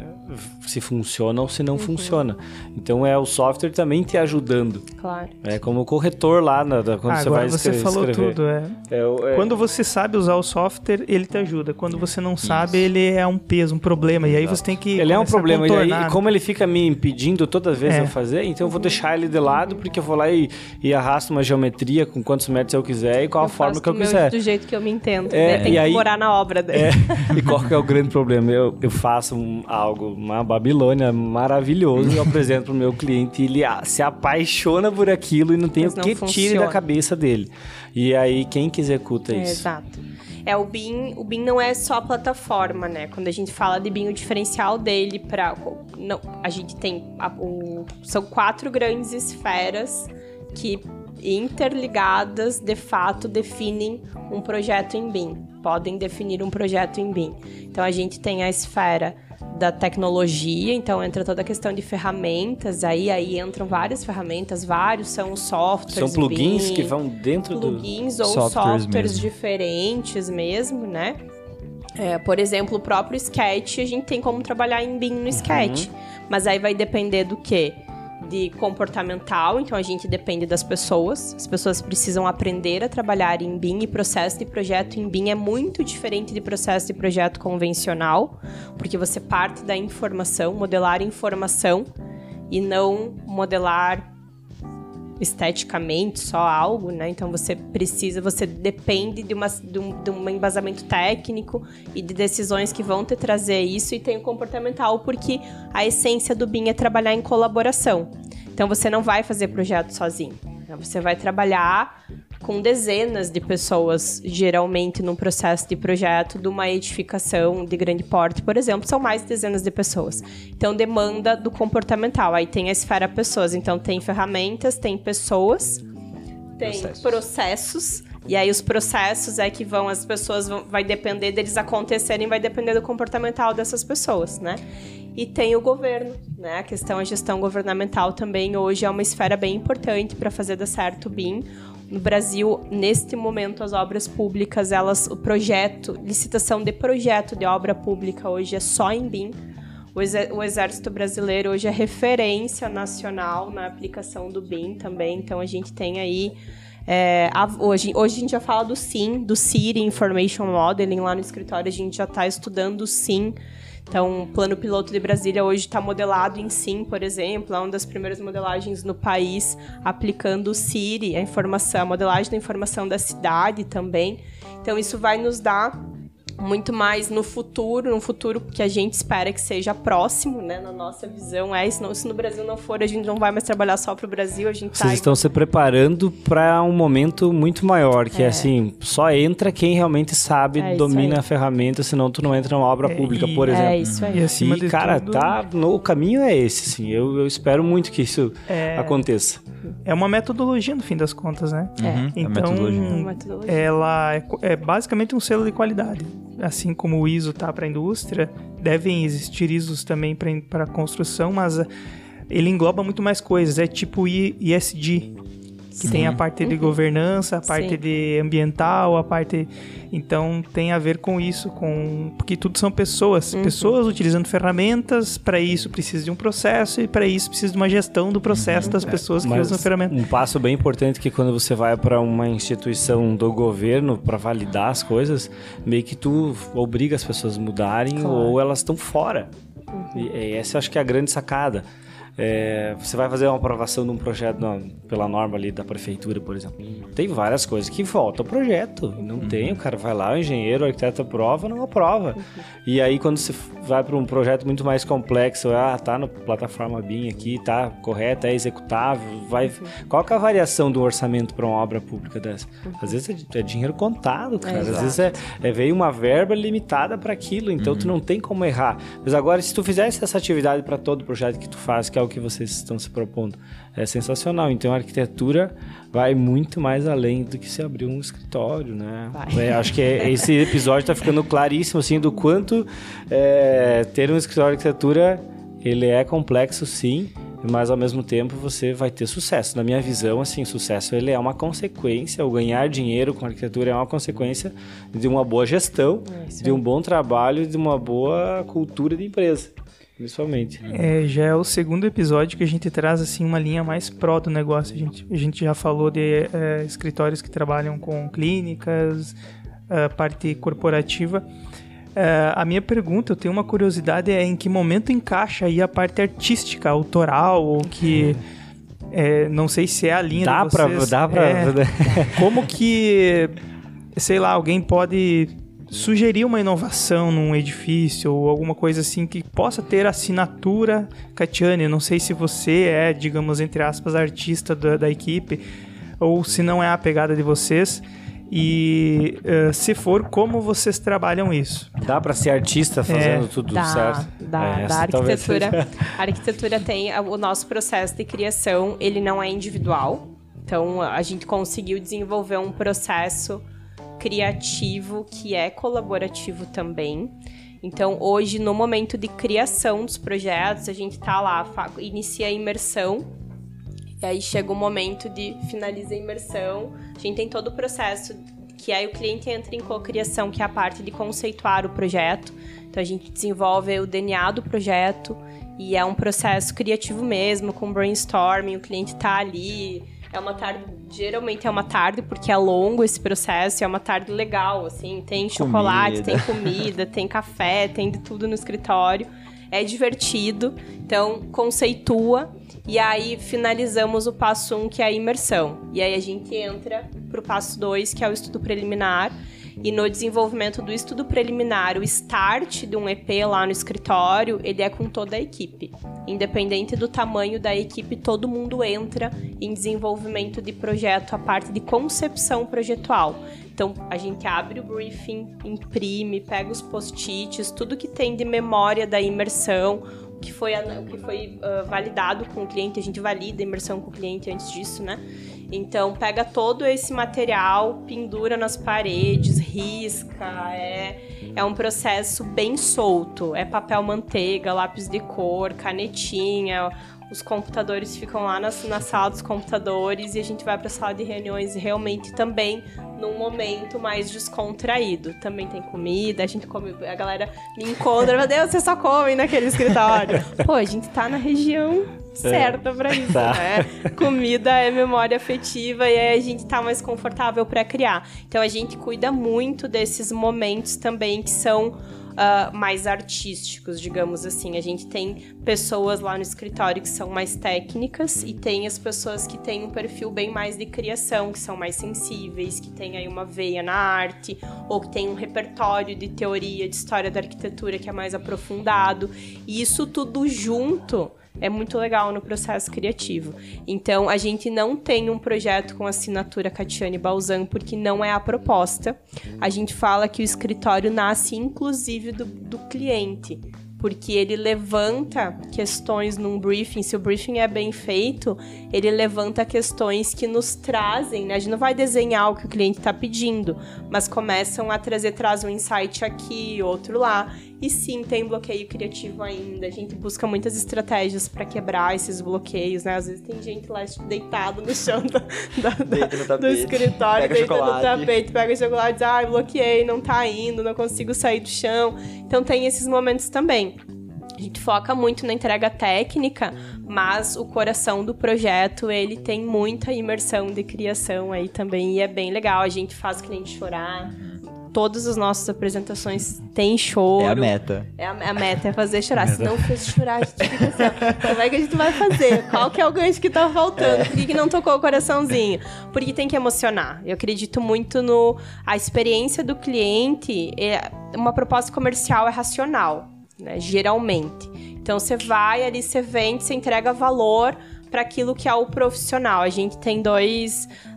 se funciona ou se não funciona. Então é o software também te ajudando. Claro. É como o corretor lá na, da- quando Ah, você agora vai você escrever. falou escrever. tudo, é. É, é- Quando você sabe usar o software, ele te ajuda. Quando você não sabe, ele é um peso, um problema. E aí você tem que. Ele é um a problema. E aí, como ele fica me impedindo toda vez É. eu fazer, então eu vou deixar ele de lado, porque eu vou lá e, e arrasto uma geometria com quantos metros eu quiser e qual a eu forma faço que eu quiser. do jeito que eu me entendo. É, né? Tem que aí- morar na obra dele. É, e qual que é o grande problema? Eu, eu faço um- algo, uma Babilônia maravilhoso, eu apresento pro meu cliente e ele ah, se apaixona por aquilo e não tem Mas o não que tire funciona. da cabeça dele. E aí, quem que executa É, isso? exato. É, o BIM, o BIM não é só a plataforma, né? Quando a gente fala de BIM, o diferencial dele para não, a gente tem a- o- são quatro grandes esferas que interligadas, de fato, definem um projeto em BIM. Podem definir um projeto em BIM. Então a gente tem a esfera da tecnologia, então entra toda a questão de ferramentas, aí aí entram várias ferramentas, vários são softwares São plugins BIM, que vão dentro do. plugins ou Softwares softwares, mesmo. diferentes mesmo, né? É, por exemplo, o próprio Sketch, a gente tem como trabalhar em BIM no Sketch. Mas aí vai depender do quê? De comportamental, então a gente depende das pessoas. As pessoas precisam aprender a trabalhar em BIM e processo de projeto em BIM é muito diferente de processo de projeto convencional, porque você parte da informação, modelar informação e não modelar esteticamente só algo, né? Então você precisa, você depende de, uma, de, um, de um embasamento técnico e de decisões que vão te trazer isso e tem o comportamental, porque a essência do BIM é trabalhar em colaboração. Então você não vai fazer projeto sozinho. Né? Você vai trabalhar com dezenas de pessoas, geralmente num processo de projeto de uma edificação de grande porte, por exemplo, são mais de dezenas de pessoas. Então demanda do comportamental. Aí tem a esfera pessoas, então tem ferramentas, tem pessoas, tem processos. E aí os processos é que vão, as pessoas vão, vai depender deles acontecerem, vai depender do comportamental dessas pessoas, né? E tem o governo, né? A questão, a gestão governamental também hoje é uma esfera bem importante para fazer dar certo o BIM. No Brasil, neste momento, as obras públicas, elas, o projeto, licitação de projeto de obra pública hoje é só em BIM. O, exé- o Exército Brasileiro hoje é referência nacional na aplicação do BIM também, então a gente tem aí. É, a- hoje, hoje a gente já fala do SIM, do City Information Modeling, lá no escritório a gente já está estudando o SIM. Então, o plano piloto de Brasília hoje está modelado em SIM, por exemplo, é uma das primeiras modelagens no país, aplicando o Siri, a informação, a modelagem da informação da cidade também. Então, isso vai nos dar muito mais no futuro, no futuro que a gente espera que seja próximo, né? Na nossa visão é, se, não, se no Brasil não for, a gente não vai mais trabalhar só para o Brasil, a gente Vocês tá estão se preparando para um momento muito maior, que é. assim, só entra quem realmente sabe, É domina aí. a ferramenta, senão tu não entra numa obra É, pública, e- por exemplo. É isso aí. E acima E, cara, tudo, tá, no, o caminho é esse, assim. Eu, eu espero muito que isso É. aconteça. é uma metodologia no fim das contas, né? Uhum, é Então, metodologia. Uma metodologia. ela é, é basicamente um selo de qualidade. Assim como o ISO tá para a indústria, devem existir ISOs também para a construção, mas eh, ele engloba muito mais coisas. É tipo ISD. Que tem a parte de governança, a parte Sim. de ambiental, a parte então tem a ver com isso, com porque tudo são pessoas, pessoas utilizando ferramentas, para isso precisa de um processo e para isso precisa de uma gestão do processo das pessoas que Mas usam a ferramenta. um passo bem importante que quando você vai para uma instituição do governo para validar as coisas, meio que tu obriga as pessoas a mudarem Claro. ou elas estão fora. E, e essa eu acho que é a grande sacada. É, você vai fazer uma aprovação de um projeto na- pela norma ali da prefeitura, por exemplo. Tem várias coisas que volta ao projeto. Não tem, o cara vai lá, o engenheiro, o arquiteto aprova, não aprova. E aí quando você vai para um projeto muito mais complexo, ah, tá no plataforma BIM aqui, tá correto, é executável, vai. Qual que é a variação do orçamento para uma obra pública dessa? Às vezes é, é dinheiro contado, cara. Às exato. vezes é, é veio uma verba limitada para aquilo, então tu não tem como errar. Mas agora, se tu fizesse essa atividade para todo projeto que tu faz, que é o que vocês estão se propondo, é sensacional. Então a arquitetura vai muito mais além do que se abrir um escritório, né? É, acho que é- esse episódio tá ficando claríssimo, assim, do quanto é, ter um escritório de arquitetura, ele é complexo, sim, mas ao mesmo tempo você vai ter sucesso. Na minha visão, assim, o sucesso ele é uma consequência, o ganhar dinheiro com arquitetura é uma consequência de uma boa gestão, É de um bom trabalho e de uma boa cultura de empresa, principalmente. É, já é o segundo episódio que a gente traz assim uma linha mais pró do negócio. A gente, a gente já falou de é, escritórios que trabalham com clínicas, a parte corporativa. É, a minha pergunta, eu tenho uma curiosidade, é em que momento encaixa aí a parte artística, autoral, ou que é, não sei se é a linha Dá de pra, vocês. dá pra, É, como que, sei lá, alguém pode sugerir uma inovação num edifício ou alguma coisa assim que possa ter assinatura Catiane? Não sei se você é, digamos, entre aspas, artista da, da equipe ou se não é a pegada de vocês. E eh, se for, como vocês trabalham isso? dá pra ser artista fazendo tudo Dá, certo? dá, É, talvez arquitetura. seja- A arquitetura tem o nosso processo de criação, ele não é individual. Então a gente conseguiu desenvolver um processo criativo que é colaborativo também. Então hoje no momento de criação dos projetos, a gente tá lá, inicia a imersão e aí chega o momento de finaliza a imersão. A gente tem todo o processo que aí o cliente entra em cocriação, que é a parte de conceituar o projeto. Então a gente desenvolve o DNA do projeto e é um processo criativo mesmo, com brainstorming, o cliente tá ali. É uma tarde, geralmente é uma tarde, porque é longo esse processo, é uma tarde legal, assim, tem chocolate, Comida. tem comida, tem café, tem de tudo no escritório. É divertido, então conceitua e aí finalizamos o passo 1, um, que é a imersão. E aí a gente entra pro passo 2, que é o estudo preliminar. E no desenvolvimento do estudo preliminar, o start de um EP lá no escritório, ele é com toda a equipe. Independente do tamanho da equipe, todo mundo entra em desenvolvimento de projeto, a parte de concepção projetual. Então, a gente abre o briefing, imprime, pega os post-its, tudo que tem de memória da imersão, o que foi, que foi ah, validado com o cliente, a gente valida a imersão com o cliente antes disso, né? Então, pega todo esse material, pendura nas paredes, risca, é, é um processo bem solto. É papel manteiga, lápis de cor, canetinha, os computadores ficam lá na, na sala dos computadores e a gente vai para a sala de reuniões realmente também num momento mais descontraído. Também tem comida, a gente come, a galera me encontra, meu Deus, você só come naquele escritório. Pô, a gente tá na região certa pra isso, Tá. né? Comida é memória afetiva e aí a gente tá mais confortável para criar. Então a gente cuida muito desses momentos também que são ah, mais artísticos, digamos assim. A gente tem pessoas lá no escritório que são mais técnicas e tem as pessoas que têm um perfil bem mais de criação, que são mais sensíveis, que têm aí uma veia na arte, ou que tem um repertório de teoria, de história da arquitetura que é mais aprofundado. E isso tudo junto é muito legal no processo criativo. Então, a gente não tem um projeto com assinatura Catiane Balzan porque não é a proposta. A gente fala que o escritório nasce inclusive do, do cliente. Porque ele levanta questões num briefing, se o briefing é bem feito, ele levanta questões que nos trazem, né? A gente não vai desenhar o que o cliente está pedindo, mas começam a trazer, traz um insight aqui, outro lá. E sim, tem bloqueio criativo ainda. A gente busca muitas estratégias para quebrar esses bloqueios, né? Às vezes tem gente lá deitado no chão do, do, do escritório, deita no tapete, pega o chocolate e diz, ah, bloqueei, não tá indo, não consigo sair do chão. Então tem esses momentos também. A gente foca muito na entrega técnica, mas o coração do projeto, ele tem muita imersão de criação aí também, e é bem legal. A gente faz o cliente chorar, todas as nossas apresentações têm choro. É a meta. É a, a meta, é fazer chorar. Se não fez chorar, a gente fica assim, como é que a gente vai fazer? Qual que é o gancho que tá faltando? É. Por que, que não tocou o coraçãozinho? Porque tem que emocionar. Eu acredito muito no... A experiência do cliente, é, uma proposta comercial é racional né? Geralmente. Então você vai ali, você vende, você entrega valor para aquilo que é o profissional. A gente tem dois, do,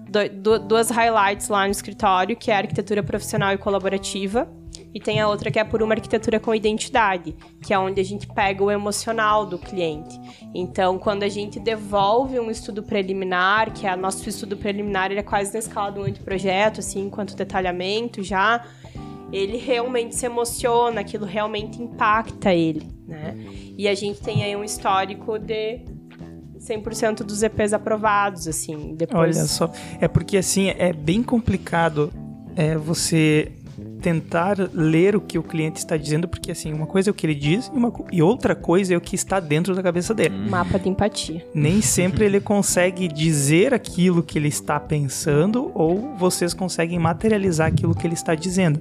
duas highlights lá no escritório, que é a arquitetura profissional e colaborativa. E tem a outra que é por uma arquitetura com identidade, que é onde a gente pega o emocional do cliente. Então, quando a gente devolve um estudo preliminar, que é nosso estudo preliminar, ele é quase na escala do anteprojeto, assim, enquanto detalhamento já, ele realmente se emociona, aquilo realmente impacta ele, né? E a gente tem aí um histórico de 100% dos EPs aprovados, assim, depois... Olha só, é porque, assim, é bem complicado é, você tentar ler o que o cliente está dizendo, porque assim, uma coisa é o que ele diz e, uma, e outra coisa é o que está dentro da cabeça dele. Mapa de empatia. Nem sempre ele consegue dizer aquilo que ele está pensando ou vocês conseguem materializar aquilo que ele está dizendo.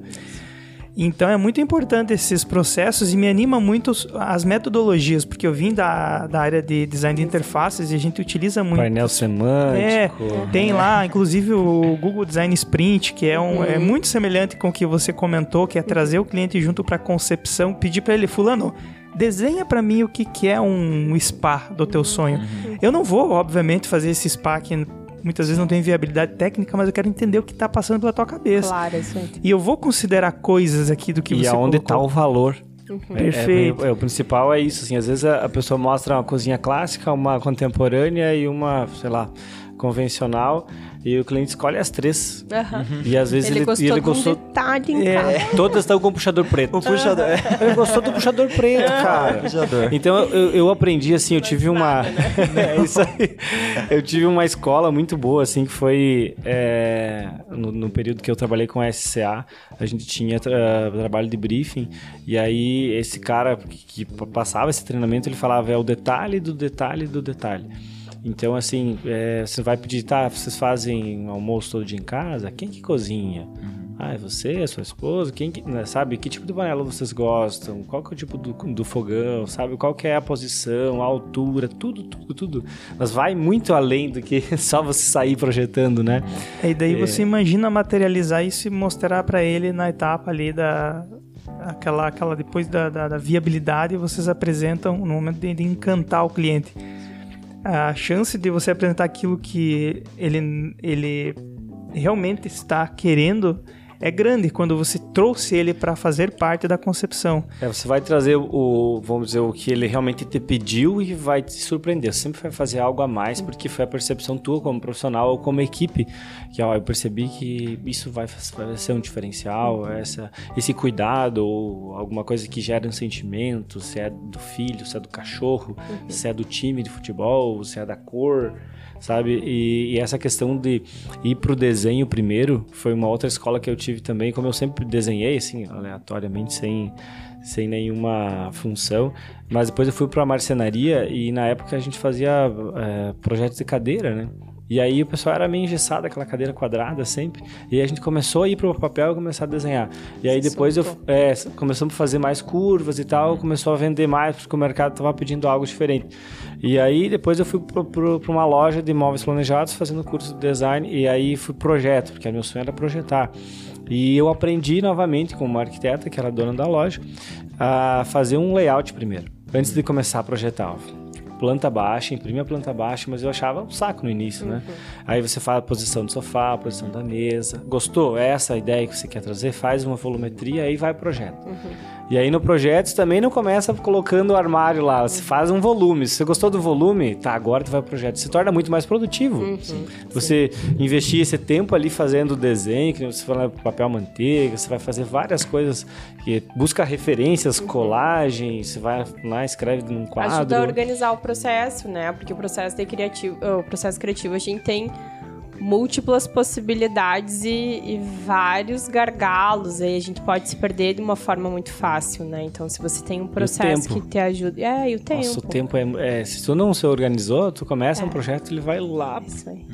Então é muito importante esses processos e me anima muito as metodologias, porque eu vim da, da área de design de interfaces e a gente utiliza muito. Painel semântico. É, tem lá, inclusive o Google Design Sprint, que é, um, é uhum. muito semelhante com o que você comentou, que é trazer o cliente junto para a concepção, pedir para ele, fulano, desenha para mim o que, que é um spa do teu sonho. Uhum. Eu não vou, obviamente, fazer esse spa aqui muitas vezes não tem viabilidade técnica, mas eu quero entender o que está passando pela tua cabeça. Claro, isso aí. E eu vou considerar coisas aqui do que e você colocou. E aonde está o valor. Uhum. É, Perfeito. É, é, o principal é isso, assim, às vezes a, a pessoa mostra uma cozinha clássica, uma contemporânea e uma, sei lá, convencional e o cliente escolhe as três. Uhum. E às vezes ele, ele gostou. E ele gostou... Um detalhe em é. Todas estão com puxador preto. O puxador. É. Ele gostou do puxador preto, cara. Puxador. Então eu, eu aprendi assim, eu tive uma. é isso aí. Eu tive uma escola muito boa, assim, que foi é... no, no, período que eu trabalhei com a SCA, a gente tinha tra... trabalho de briefing, e aí esse cara que, que passava esse treinamento, ele falava: é o detalhe do detalhe do detalhe. Então, assim, é, você vai pedir, tá, vocês fazem almoço todo dia em casa? Quem que cozinha? Uhum. Ah, é você, a sua esposa? Quem que, né, sabe, que tipo de panela vocês gostam? Qual que é o tipo do, do fogão, sabe? Qual que é a posição, a altura, tudo, tudo, tudo. Mas vai muito além do que só você sair projetando, né? E daí é... você imagina materializar isso e mostrar para ele na etapa ali da, aquela, aquela depois da, da, da, viabilidade, vocês apresentam no momento de, de encantar o cliente a chance de você apresentar aquilo que ele, ele realmente está querendo é grande quando você trouxe ele para fazer parte da concepção. É, você vai trazer o, vamos dizer, o que ele realmente te pediu e vai te surpreender. Você sempre vai fazer algo a mais porque foi a percepção tua como profissional ou como equipe que ó, eu percebi que isso vai, vai ser um diferencial, essa, esse cuidado ou alguma coisa que gera um sentimento, se é do filho, se é do cachorro, uhum. se é do time de futebol, se é da cor sabe? E, e, essa questão de ir pro desenho primeiro foi uma outra escola que eu tive também, como eu sempre desenhei, assim, aleatoriamente, sem, sem nenhuma função. Mas depois eu fui para a marcenaria e na época a gente fazia é, projetos de cadeira, né? E aí o pessoal era meio engessado, aquela cadeira quadrada sempre. E a gente começou a ir pro papel e começar a desenhar. E aí depois eu, é, começamos a fazer mais curvas e tal, começou a vender mais, porque o mercado estava pedindo algo diferente. E aí depois eu fui para uma loja de imóveis planejados fazendo curso de design e aí fui projeto, porque meu sonho era projetar. E eu aprendi novamente com uma arquiteta, que era dona da loja, a fazer um layout primeiro, antes de começar a projetar planta baixa, imprime a planta baixa, mas eu achava um saco no início, né? Aí você faz a posição do sofá, a posição da mesa. Gostou? É essa a ideia que você quer trazer? Faz uma volumetria, aí vai projeto. E aí no projeto também não começa colocando o armário lá, você faz um volume. Se você gostou do volume, tá, agora tu vai pro projeto. Se torna muito mais produtivo. Você investir esse tempo ali fazendo o desenho, que você fala papel manteiga, você vai fazer várias coisas que busca referências, colagem, você vai lá, escreve num quadro. Ajuda a organizar o processo, né? Porque o processo de criativo, o processo criativo a gente tem múltiplas possibilidades e, e vários gargalos. Aí a gente pode se perder de uma forma muito fácil, né? Então, se você tem um processo que te ajuda. É, e o tempo. Nossa, o tempo é, é- Se tu não se organizou, tu começa É. um projeto, ele vai lá. Isso aí.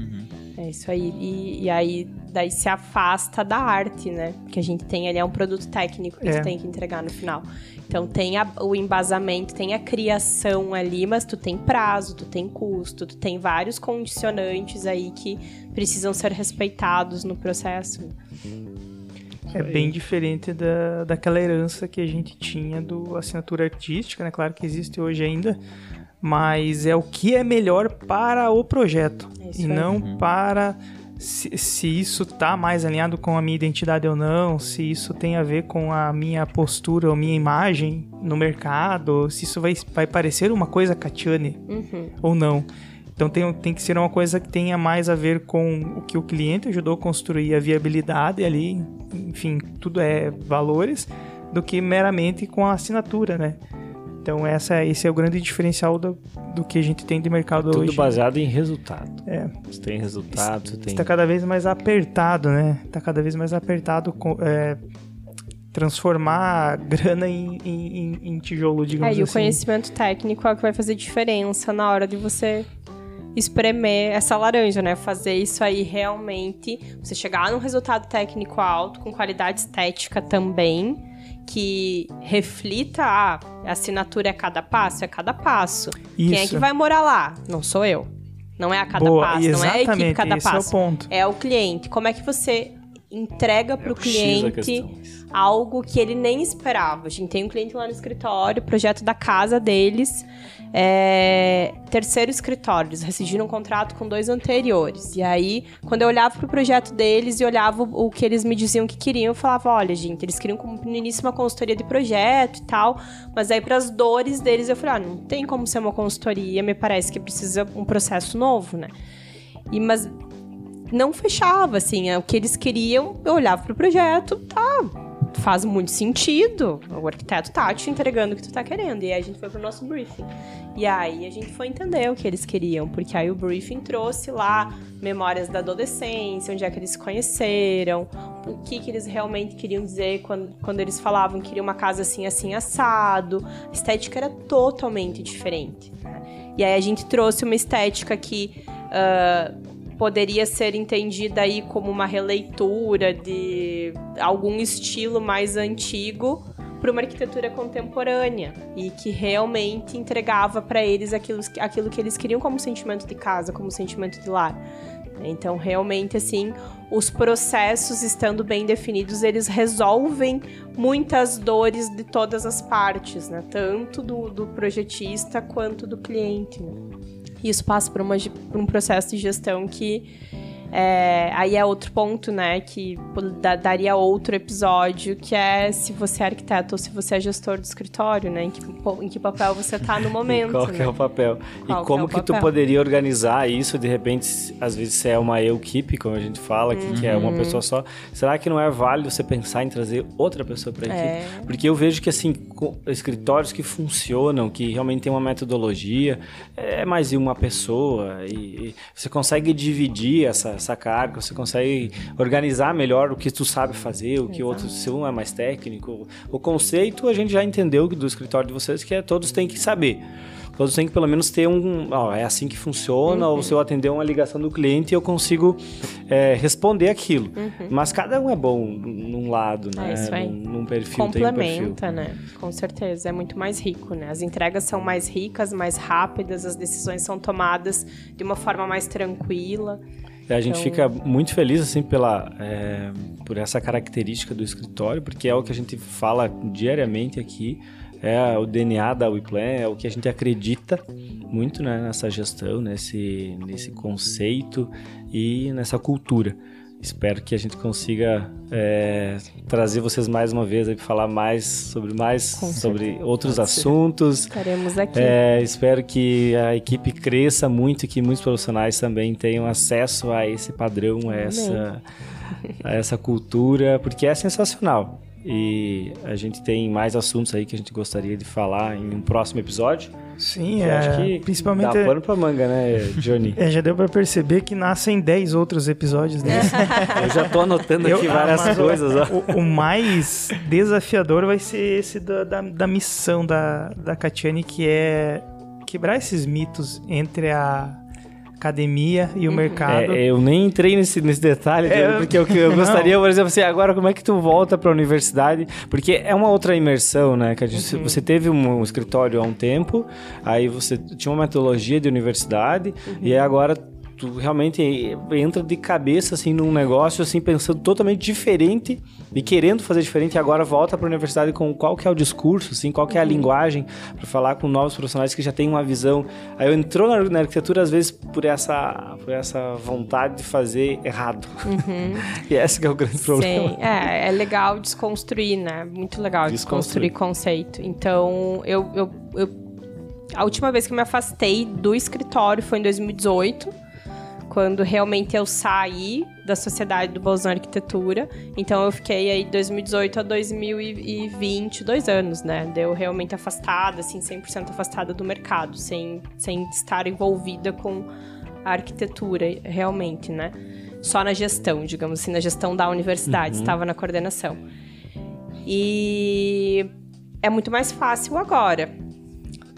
É isso aí. E, e aí, daí se afasta da arte, né? Porque a gente tem ali é um produto técnico que É. tu tem que entregar no final. Então tem a- o embasamento, tem a criação ali, mas tu tem prazo, tu tem custo, tu tem vários condicionantes aí que precisam ser respeitados no processo. É bem diferente da, daquela herança que a gente tinha do assinatura artística, né? Claro que existe hoje ainda, mas é o que é melhor para o projeto É isso e aí. não para se, se isso tá mais alinhado com a minha identidade ou não, se isso tem a ver com a minha postura ou minha imagem no mercado, se isso vai, vai parecer uma coisa Catiane Uhum. ou não. Então tem, tem que ser uma coisa que tenha mais a ver com o que o cliente ajudou a construir, a viabilidade ali, enfim, tudo é valores, do que meramente com a assinatura, né? Então essa, esse é o grande diferencial do, do que a gente tem de mercado Tudo hoje. baseado em resultado. É, Você tem resultado, você tem. está cada vez mais apertado, né? Está cada vez mais apertado com, é, transformar grana em, em, em- tijolo, É, digamos e o assim. conhecimento técnico é o que vai fazer diferença na hora de você espremer essa laranja, né? Fazer isso aí realmente, você chegar num resultado técnico alto, com qualidade estética também, que reflita ah, a assinatura é cada passo, é cada passo. Quem é Isso. que vai morar lá? Não sou eu. Não é a cada Boa, passo, não é a equipe cada esse é o passo. É o cliente. Como é que você entrega para o o cliente algo que ele nem esperava? A gente tem um cliente lá no escritório, projeto da casa deles, é, terceiro escritório. Eles rescindiram um contrato com dois anteriores. E aí, quando eu olhava pro projeto deles e olhava o, o que eles me diziam que queriam, eu falava: olha, gente, eles queriam no início uma consultoria de projeto e tal, mas aí para as dores deles eu falei: ah, não tem como ser uma consultoria, me parece que precisa um processo novo, né? E, mas não fechava, assim, é o que eles queriam, eu olhava pro projeto, tá, faz muito sentido, o arquiteto tá te entregando o que tu tá querendo, e aí a gente foi pro nosso briefing. E aí a gente foi entender o que eles queriam, porque aí o briefing trouxe lá memórias da adolescência, onde é que eles se conheceram, o que que eles realmente queriam dizer quando, quando eles falavam que queriam uma casa assim, assim, assado, a estética era totalmente diferente, né? E aí a gente trouxe uma estética que... ah, poderia ser entendida aí como uma releitura de algum estilo mais antigo para uma arquitetura contemporânea e que realmente entregava para eles aquilo, aquilo que eles queriam como sentimento de casa, como sentimento de lar. Então, realmente, assim, os processos estando bem definidos, eles resolvem muitas dores de todas as partes, né? Tanto do, do projetista quanto do cliente. Né? Isso passa por, uma, por um processo de gestão que é, aí é outro ponto, né? Que da- daria outro episódio, que é se você é arquiteto ou se você é gestor do escritório, né? Em que, em que papel você tá no momento. Qual que né? é o papel? Qual e que como é o que tu poderia organizar isso, de repente, às vezes se é uma equipe, como a gente fala, que, que é Uhum. uma pessoa só, será que não é válido você pensar em trazer outra pessoa para a equipe? É. Porque eu vejo que, assim, escritórios que funcionam, que realmente tem uma metodologia, é mais de uma pessoa e, e você consegue dividir essa, essa carga, você consegue organizar melhor o que tu sabe fazer, o que Exato. outro, se um é mais técnico. O conceito a gente já entendeu do escritório de vocês que é todos têm que saber. Todos têm que pelo menos ter um. Ó, é assim que funciona, Uhum. ou se eu atender uma ligação do cliente, eu consigo é, responder aquilo. Uhum. Mas cada um é bom num lado, né? É isso aí. Num, num perfil tem um perfil. Complementa, né? Com certeza, é muito mais rico, né? As entregas são mais ricas, mais rápidas, as decisões são tomadas de uma forma mais tranquila. A gente Então- fica muito feliz assim pela é, por essa característica do escritório, porque é o que a gente fala diariamente aqui. é o DNA da WePlan, é o que a gente acredita muito né, nessa gestão, nesse, nesse conceito e nessa cultura. Espero que a gente consiga é, trazer vocês mais uma vez para falar mais sobre mais sobre outros assuntos. Estaremos aqui. É, espero que a equipe cresça muito e que muitos profissionais também tenham acesso a esse padrão, a essa, a essa cultura, porque é sensacional. E a gente tem mais assuntos aí que a gente gostaria de falar em um próximo episódio. Sim, Eu é, acho que principalmente dá pano pra manga, né, Johnny? é, já deu pra perceber que nascem 10 outros episódios desse. Eu já tô anotando aqui Eu- várias coisas, ó. O, o mais desafiador vai ser esse da, da, da missão da, da Catiane, que é quebrar esses mitos entre a academia e o mercado. É, eu nem entrei nesse, nesse detalhe, É, porque o que eu não. gostaria, por exemplo, assim, agora como é que tu volta pra universidade? Porque é uma outra imersão, né? Que a gente- Uhum. Você teve um, escritório há um tempo, aí você tinha uma metodologia de universidade, e aí agora tu realmente entra de cabeça assim num negócio assim pensando totalmente diferente e querendo fazer diferente e agora volta para a universidade com qual que é o discurso assim qual que é a linguagem para falar com novos profissionais que já têm uma visão aí eu entrou na, na arquitetura às vezes por essa por essa vontade de fazer errado e esse que é o grande problema Sim, é, é legal desconstruir, né? Muito legal Desconstruir. desconstruir, conceito. Então, eu, eu, eu- A última vez que eu me afastei do escritório foi em 2018, quando realmente eu saí da Sociedade do Bolsonaro Arquitetura. Então, eu fiquei aí de 2018 a 2020, dois anos, né? Deu realmente afastada, assim, 100% afastada do mercado, sem, sem estar envolvida com a arquitetura, realmente, né? Só na gestão, digamos assim, na gestão da universidade, estava na coordenação. E é muito mais fácil agora.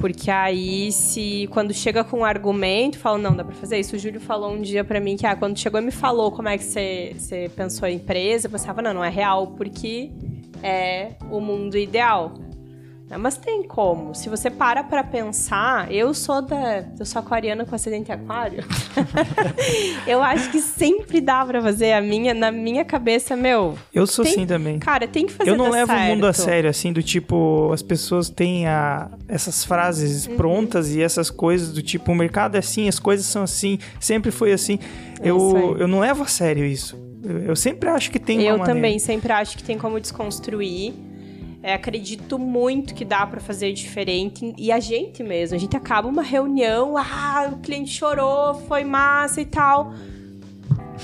Porque aí, se quando chega com um argumento, fala, não, dá pra fazer isso. O Júlio falou um dia pra mim que, ah, quando chegou e me falou como é que você, pensou em empresa, eu pensava, não, não é real, porque é o mundo ideal. Mas tem como. Se você para pra pensar, eu sou da. Eu sou aquariana com acidente aquário. eu acho que sempre dá pra fazer a minha, na minha cabeça, meu. Eu sou tem- assim também. Cara, tem que fazer Eu não levo o mundo a certo. sério, assim, do tipo, as pessoas têm a, essas frases Uhum. prontas e essas coisas do tipo, o mercado é assim, as coisas são assim, sempre foi assim. É eu, eu não levo a sério isso. Eu, eu sempre acho que tem Eu maneira. também sempre acho que tem como desconstruir. É, acredito muito que dá pra fazer diferente. E a gente mesmo, a gente acaba uma reunião, ah, o cliente chorou, foi massa e tal.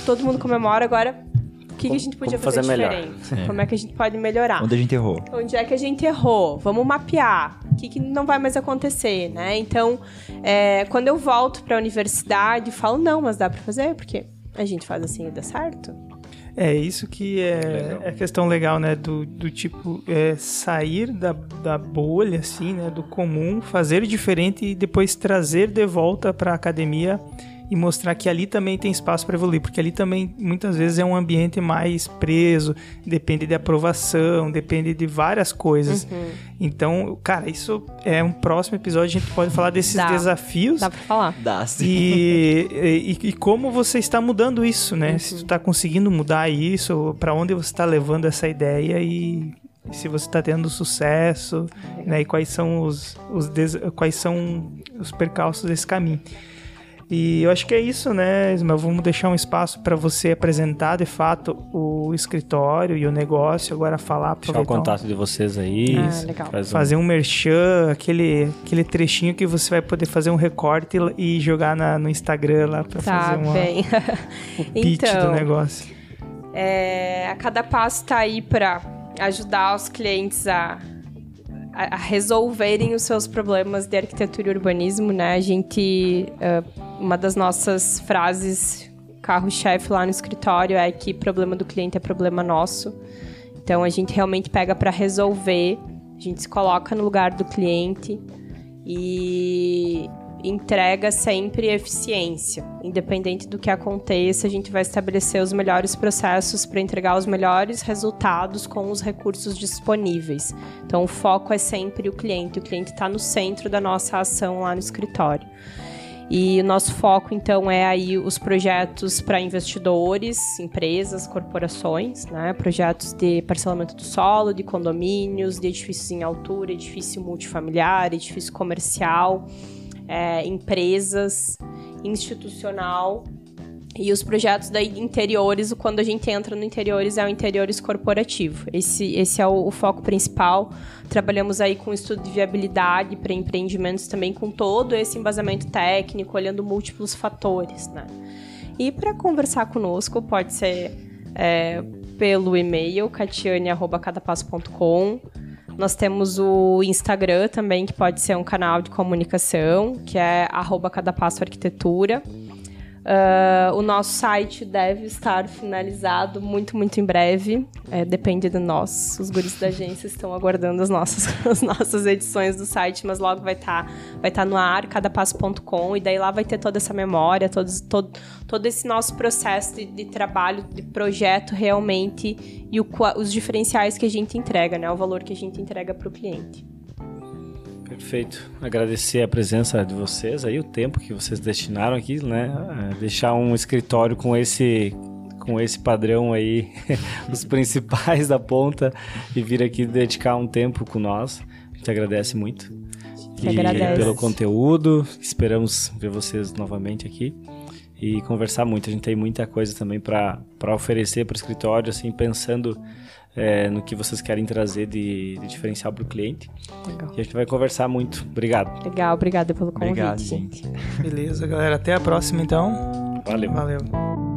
Todo mundo comemora agora. O que, que a gente podia como fazer fazer, melhor? diferente? Como é que a gente pode melhorar? Onde a gente errou? Onde é que a gente errou? Vamos mapear. O que, que não vai mais acontecer, né? Então, é, quando eu volto pra universidade, eu falo, não, mas dá pra fazer, porque a gente faz assim e dá certo. É isso que é, é a questão legal, né? Do, do tipo, é, sair da, da bolha, assim, né? Do comum, fazer diferente e depois trazer de volta para a academia e mostrar que ali também tem espaço para evoluir, porque ali também muitas vezes é um ambiente mais preso, depende de aprovação, depende de várias coisas. Então, cara, isso é um próximo episódio, a gente pode falar desses Dá. desafios Dá pra falar. Dá sim. e, e, e como você está mudando isso, né? Se Uhum. tu está conseguindo mudar isso, para onde você está levando essa ideia e se você está tendo sucesso, né? E quais são os, os des- quais são os percalços desse caminho. E eu acho que é isso, né, Ismael? Vamos deixar um espaço para você apresentar de fato o escritório e o negócio. Agora falar, deixar o contato de vocês aí Ah, legal. faz um- fazer um merchan, aquele, aquele trechinho que você vai poder fazer um recorte e, jogar na- no Instagram lá para Tá fazer uma, bem. o pitch do Então, negócio. É, a cada passo está aí para ajudar os clientes a, a, resolverem os seus problemas de arquitetura e urbanismo, né? A gente, é, uma das nossas frases carro-chefe lá no escritório é que problema do cliente é problema nosso. Então a gente realmente pega para resolver, a gente se coloca no lugar do cliente e entrega sempre eficiência. Independente do que aconteça, a gente vai estabelecer os melhores processos para entregar os melhores resultados com os recursos disponíveis. Então, o foco é sempre o cliente. O cliente está no centro da nossa ação lá no escritório. E o nosso foco, então, é aí os projetos para investidores, empresas, corporações, né? Projetos de parcelamento do solo, de condomínios, de edifícios em altura, edifício multifamiliar, edifício comercial, é, empresas, institucional e os projetos de interiores, quando a gente entra no interiores, é o interiores corporativo. Esse, esse é o, o foco principal. Trabalhamos aí com estudo de viabilidade para empreendimentos também, com todo esse embasamento técnico, olhando múltiplos fatores, né? E para conversar conosco, pode ser é, pelo e-mail, catiane.cadapasso.com. Nós temos o Instagram também, que pode ser um canal de comunicação, que é arroba arquitetura. Uh, o nosso site deve estar finalizado muito, muito em breve. É, depende de nós. Os guris da agência estão aguardando as nossas, as nossas edições do site, mas logo vai estar tá, vai tá no ar, cadapasso.com, e daí lá vai ter toda essa memória, todos, todo, todo esse nosso processo de, de trabalho, de projeto realmente, e o, os diferenciais que a gente entrega, né? O valor que a gente entrega para o cliente. Perfeito. Agradecer a presença de vocês aí, o tempo que vocês destinaram aqui, né? É, deixar um escritório com esse com esse padrão aí, os principais da ponta e vir aqui dedicar um tempo com nós. A gente agradece muito. Que e agradece. pelo conteúdo. Esperamos ver vocês novamente aqui e conversar muito. A gente tem muita coisa também para oferecer para o escritório, assim, pensando é, no que vocês querem trazer de, de diferencial para o cliente. Legal. E a gente vai conversar muito. Obrigado. Legal, obrigada pelo convite. Obrigado, gente. Beleza, galera. Até a próxima, então. Valeu. Valeu.